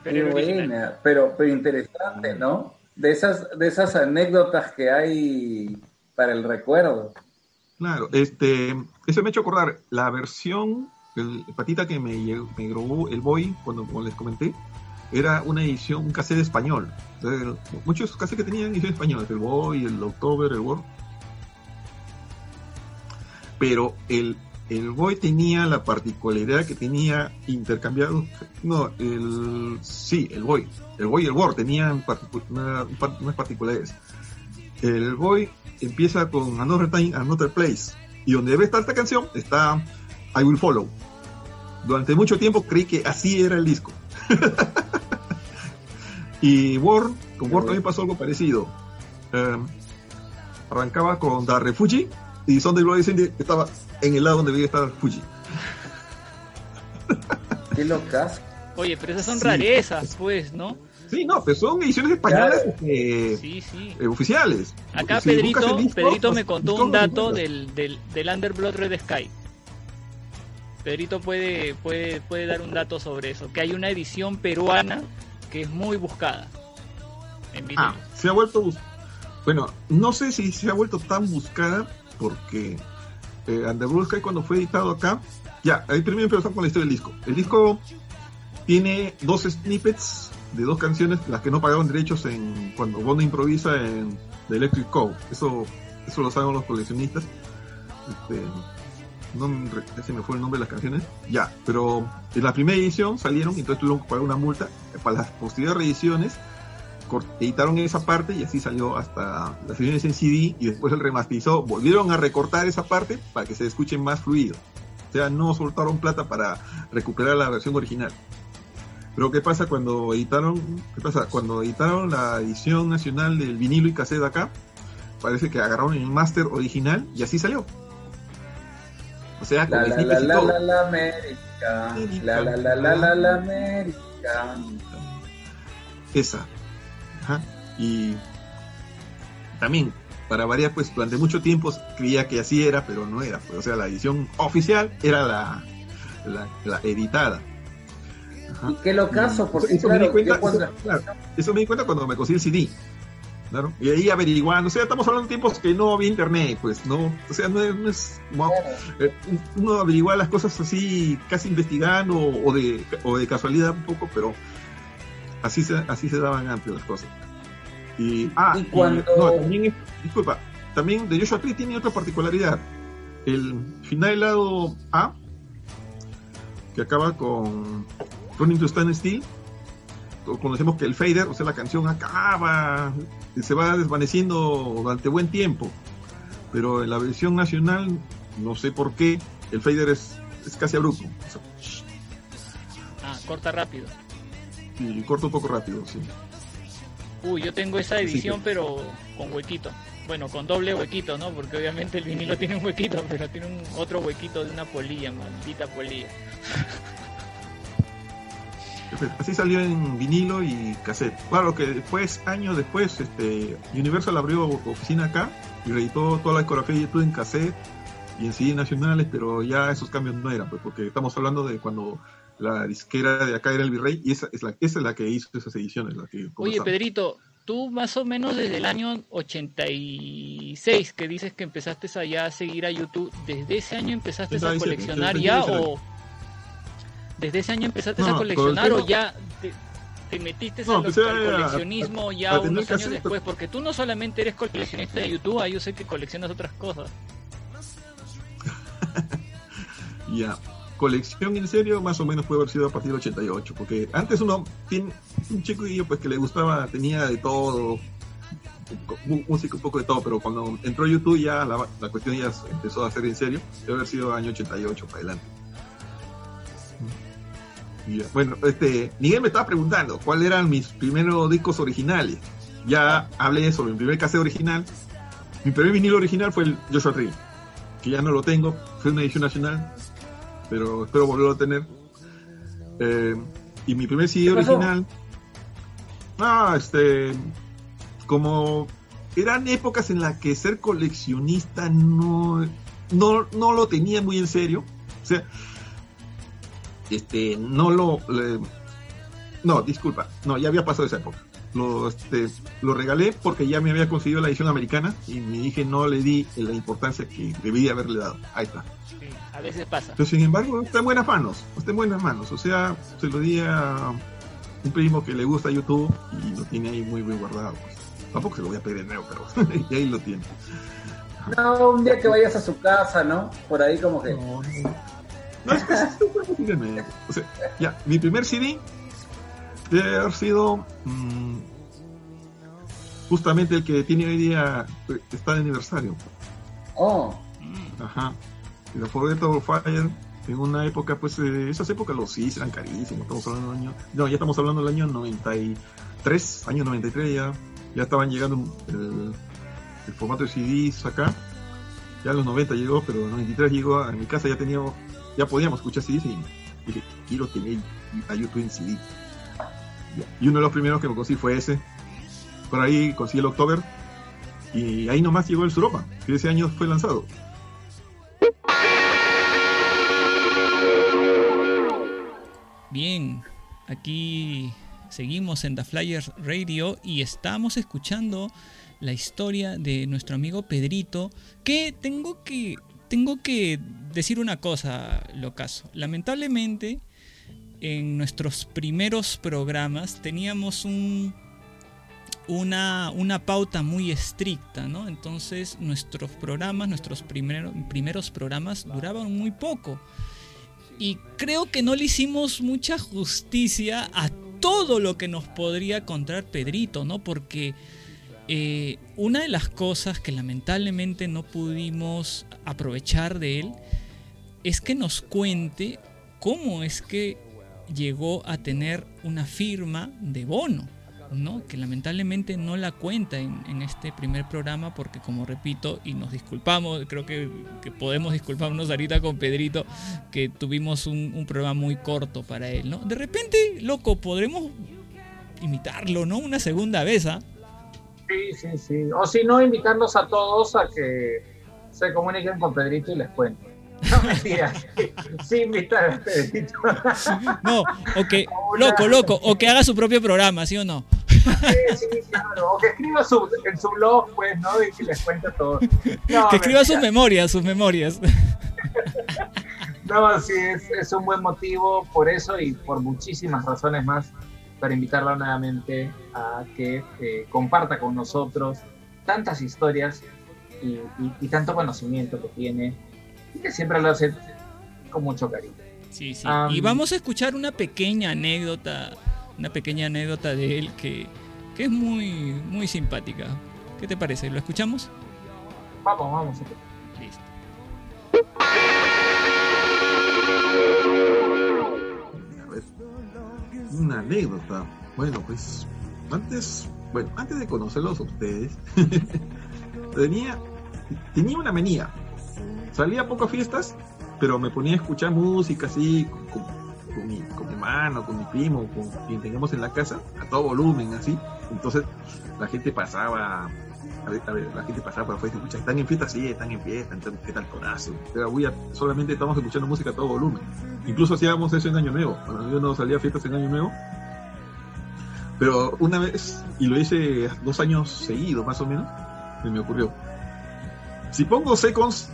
Pero buena, pero, pero interesante, ¿no? De esas, de esas anécdotas que hay para el recuerdo. Claro, este, eso me ha hecho acordar la versión, el patita que me, me grabó el Boy, cuando como les comenté, era una edición, un cassette español. Muchos cassettes que tenían edición española, el Boy, el October, el Word. Pero el, el Boy tenía la particularidad que tenía intercambiado, no, el, sí, el Boy, el Boy y el Word tenían una- unas particularidades. El Boy empieza con Another Time, Another Place. Y donde debe estar esta canción está I Will Follow. Durante mucho tiempo creí que así era el disco. y Word, con Word también pasó algo parecido. Eh, arrancaba con The Refugi y Sunday Bloody Cindy estaba en el lado donde debía estar Fuji. qué locas. Oye, pero esas son Sí. rarezas, pues, ¿no? Sí, no, pero son ediciones españolas Claro. eh, Sí, sí. eh, oficiales. Acá Si Pedrito, disco, Pedrito me los- contó un dato encuentras. del, del, del Underblood Red Sky. Pedrito puede, puede, puede dar un dato sobre eso, que hay una edición peruana que es muy buscada. En. Ah, se ha vuelto. Bueno, no sé si se ha vuelto tan buscada porque eh, Under Blue Sky cuando fue editado acá. Ya, ahí primero empezamos con la historia del disco. El disco tiene dos snippets de dos canciones, las que no pagaron derechos en cuando Bono improvisa en The Electric Cove. Eso, eso lo saben los coleccionistas. Este, no se me fue el nombre de las canciones. Ya, pero en la primera edición salieron y entonces tuvieron que pagar una multa. Para las posteriores reediciones editaron esa parte y así salió hasta las ediciones en CD y después el remasterizó. Volvieron a recortar esa parte para que se escuche más fluido. O sea, no soltaron plata para recuperar la versión original. Pero ¿qué pasa cuando editaron? ¿Qué pasa? Cuando editaron la edición nacional del vinilo y cassette acá, parece que agarraron el máster original y así salió. O sea, con La la la la la la América. La la la la la la América. esa. Ajá. Y también, para variar, pues durante mucho tiempo creía que así era, pero no era. Pues, o sea, la edición oficial era la, la, la editada. Ajá. Y qué locazo, porque eso, me di cuenta, cuando- eso, claro, eso me di cuenta cuando me conseguí el CD. Claro. Y ahí averiguando, o sea, estamos hablando de tiempos que no había internet, pues, no, o sea, no es, no es wow, eh, uno averiguaba las cosas así, casi investigando o de, o de casualidad un poco, pero así se, así se daban antes las cosas. Y, ah, Y cuando- no, también, disculpa, también de Joshua Tree tiene otra particularidad. El final del lado A, que acaba con Running to Stand Still, conocemos que el fader, o sea, la canción acaba, y se va desvaneciendo durante buen tiempo. Pero en la versión nacional, no sé por qué, el fader es, es casi abrupto. O sea, Ah, corta rápido. y corta un poco rápido, sí. Uy, yo tengo esa edición, sí. pero con huequito. Bueno, con doble huequito, ¿no? Porque obviamente el vinilo tiene un huequito, pero tiene un otro huequito de una polilla, maldita polilla. Así salió en vinilo y cassette. Claro que después, años después, este, Universal abrió oficina acá y reeditó toda la discografía de YouTube en cassette y en CD nacionales, pero ya esos cambios no eran, pues porque estamos hablando de cuando la disquera de acá era el Virrey y esa es la, esa es la que hizo esas ediciones. La que Oye. Pedrito, tú más o menos desde el año 86, que dices que empezaste allá a seguir a YouTube, ¿desde ese año empezaste a 87, coleccionar ya 87. o desde ese año empezaste No, a coleccionar o ya te, te metiste No, al a- coleccionismo ya a unos años después? Porque tú no solamente eres coleccionista de YouTube, ah, yo sé que coleccionas otras cosas. Ya. Colección en serio, más o menos puede haber sido a partir del 88, porque antes uno tiene un chico y yo pues que le gustaba, tenía de todo, música un poco de todo, pero cuando entró YouTube ya la, la cuestión ya empezó a hacer en serio, debe haber sido año 88 para adelante. Bueno, este, Miguel me estaba preguntando cuáles eran mis primeros discos originales. Ya hablé sobre mi primer cassette original. Mi primer vinilo original fue el Joshua Tree, que ya no lo tengo, fue una edición nacional, pero espero volverlo a tener. Eh, y mi primer CD original, ah, este, como eran épocas en las que ser coleccionista no, no, no lo tenía muy en serio. O sea, este, no lo, le- no, disculpa, no, ya había pasado esa época. Lo, este, lo regalé porque ya me había conseguido la edición americana y me dije no le di la importancia que debía haberle dado. Ahí está. Sí, a veces pasa. Pero sin embargo, está en buenas manos, está en buenas manos. O sea, se lo di a un primo que le gusta YouTube y lo tiene ahí muy bien guardado. pues. Tampoco se lo voy a pedir de nuevo, pero y ahí lo tiene. No, un día que vayas a su casa, ¿no? Por ahí como que. No, no es que es. O sea, ya, mi primer CD debe haber sido mm, justamente el que tiene hoy día, eh, está de aniversario. Oh, Ajá. Y The Forgettable Fire, en una época, pues, eh, esas épocas los CDs eran carísimos. Estamos hablando del año. No, ya estamos hablando del año 93, año 93 ya. Ya estaban llegando el, el formato de CDs acá. Ya en los 90 llegó, pero en los 93 llegó a, mi casa ya teníamos, ya podíamos escuchar CDs y Dije, quiero tener a YouTube en CD. Y uno de los primeros que me conseguí fue ese. Por ahí conseguí el October. Y ahí nomás llegó el Suropa, que ese año fue lanzado. Bien, aquí seguimos en The Flyers Radio y estamos escuchando la historia de nuestro amigo Pedrito, que tengo que tengo que decir una cosa, Locaso. Lamentablemente, en nuestros primeros programas teníamos un, una, pauta muy estricta, ¿no? Entonces nuestros programas, nuestros primeros primeros programas duraban muy poco. Y creo que no le hicimos mucha justicia a todo lo que nos podría contar Pedrito, ¿no? Porque eh, una de las cosas que lamentablemente no pudimos aprovechar de él es que nos cuente cómo es que llegó a tener una firma de bono, ¿no? que lamentablemente no la cuenta en, este primer programa porque como repito y nos disculpamos, creo que, podemos disculparnos ahorita con Pedrito que tuvimos un, un programa muy corto para él. ¿no? De repente, loco, podremos imitarlo, ¿no? Una segunda vez, ¿ah? Sí, sí, sí. O si no, invitarlos a todos a que se comuniquen con Pedrito y les cuenten. No mentiras. Sí, invitar a Pedrito. No, o que, loco, loco, o que haga su propio programa, ¿sí o no? Sí, sí, claro. O que escriba su, en su blog, pues, ¿no? Y que les cuente todo. No, que escriba sus memorias, sus memorias. No, sí, es, es un buen motivo por eso y por muchísimas razones más para invitarla nuevamente a que eh, comparta con nosotros tantas historias y, y- y tanto conocimiento que tiene y que siempre lo hace con mucho cariño. Sí, sí. Am. y vamos a escuchar una pequeña anécdota, una pequeña anécdota de él que, que es muy, muy simpática. ¿Qué te parece? ¿Lo escuchamos? Vamos, vamos. Listo. Una anécdota. Bueno, pues antes, bueno, antes de conocerlos a ustedes, tenía, tenía una manía. Salía a pocas fiestas, pero me ponía a escuchar música así con, con- mi, con mi hermano, con mi primo, con quien tengamos en la casa, a todo volumen, así. Entonces la gente pasaba, a ver, a ver, la gente pasaba por afuera y escucha, ¿están en fiesta? Sí, están en fiesta, entonces, ¿qué tal corazón? Pero voy a- solamente estamos escuchando música a todo volumen. Incluso hacíamos eso en Año Nuevo. Cuando yo no salía a fiestas en Año Nuevo. Pero una vez, y lo hice dos años seguidos más o menos, se me ocurrió. Si pongo Seconds,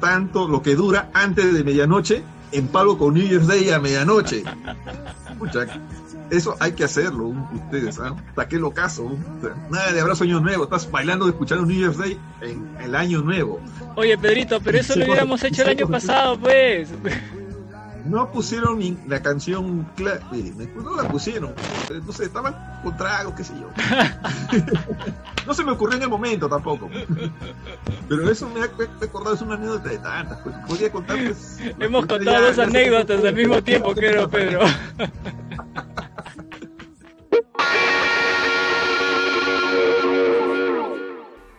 tanto lo que dura antes de medianoche, empalo con New Year's Day a medianoche. Pucha, eso hay que hacerlo, ustedes, ¿ah? ¿Para qué lo caso? Nada de abrazo año nuevo, estás bailando, escuchando New Year's Day en el año nuevo. Oye, Pedrito, pero eso lo hubiéramos hecho el año pasado, pues. No pusieron ni la canción, eh, no la pusieron, eh, no sé, estaban con qué sé yo. no se me ocurrió en el momento tampoco. Pero eso me ha recordado, es una anécdota de tantas, pues contar pues, Hemos contado dos anécdotas al mismo tiempo, creo, Pedro.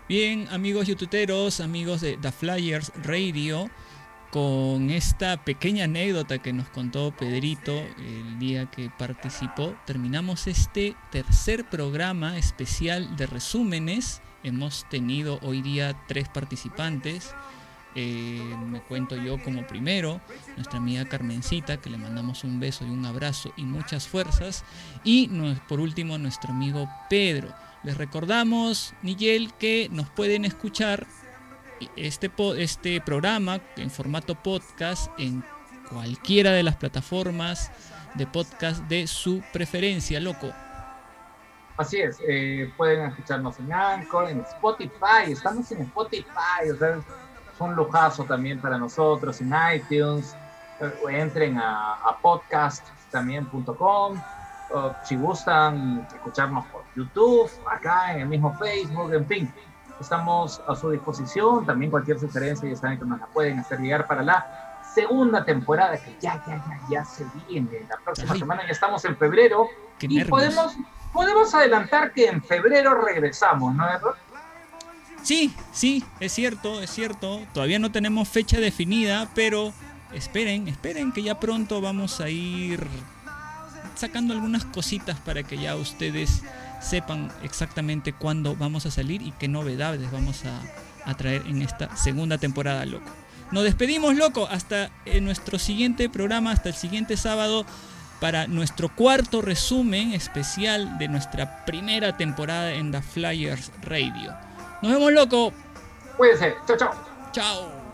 Bien, amigos youtuberos, amigos de The Flyers Radio, con esta pequeña anécdota que nos contó Pedrito el día que participó, terminamos este tercer programa especial de resúmenes. Hemos tenido hoy día tres participantes. Eh, me cuento yo como primero, nuestra amiga Carmencita, que le mandamos un beso y un abrazo y muchas fuerzas. Y por último, nuestro amigo Pedro. Les recordamos, Miguel, que nos pueden escuchar este, este programa en formato podcast en cualquiera de las plataformas de podcast de su preferencia, loco. Así es, eh, pueden escucharnos en Anchor, en Spotify, estamos en Spotify, o sea, es un lujazo también para nosotros, en iTunes, eh, entren a, a podcasttambien.com, o si gustan escucharnos YouTube, acá en el mismo Facebook, en fin, estamos a su disposición, también cualquier sugerencia ya saben que nos la pueden hacer llegar para la segunda temporada que ya, ya, ya, ya se viene, la próxima Ay. semana ya estamos en febrero, Qué y nervios. podemos, podemos adelantar que en febrero regresamos, ¿no, Errol? Sí, sí, es cierto, es cierto. Todavía no tenemos fecha definida, pero esperen, esperen que ya pronto vamos a ir sacando algunas cositas para que ya ustedes sepan exactamente cuándo vamos a salir y qué novedades vamos a, a traer en esta segunda temporada, loco. Nos despedimos, loco, hasta en nuestro siguiente programa, hasta el siguiente sábado, para nuestro cuarto resumen especial de nuestra primera temporada en The Flyers Radio. Nos vemos, loco. Cuídense. Chao, chao. Chao.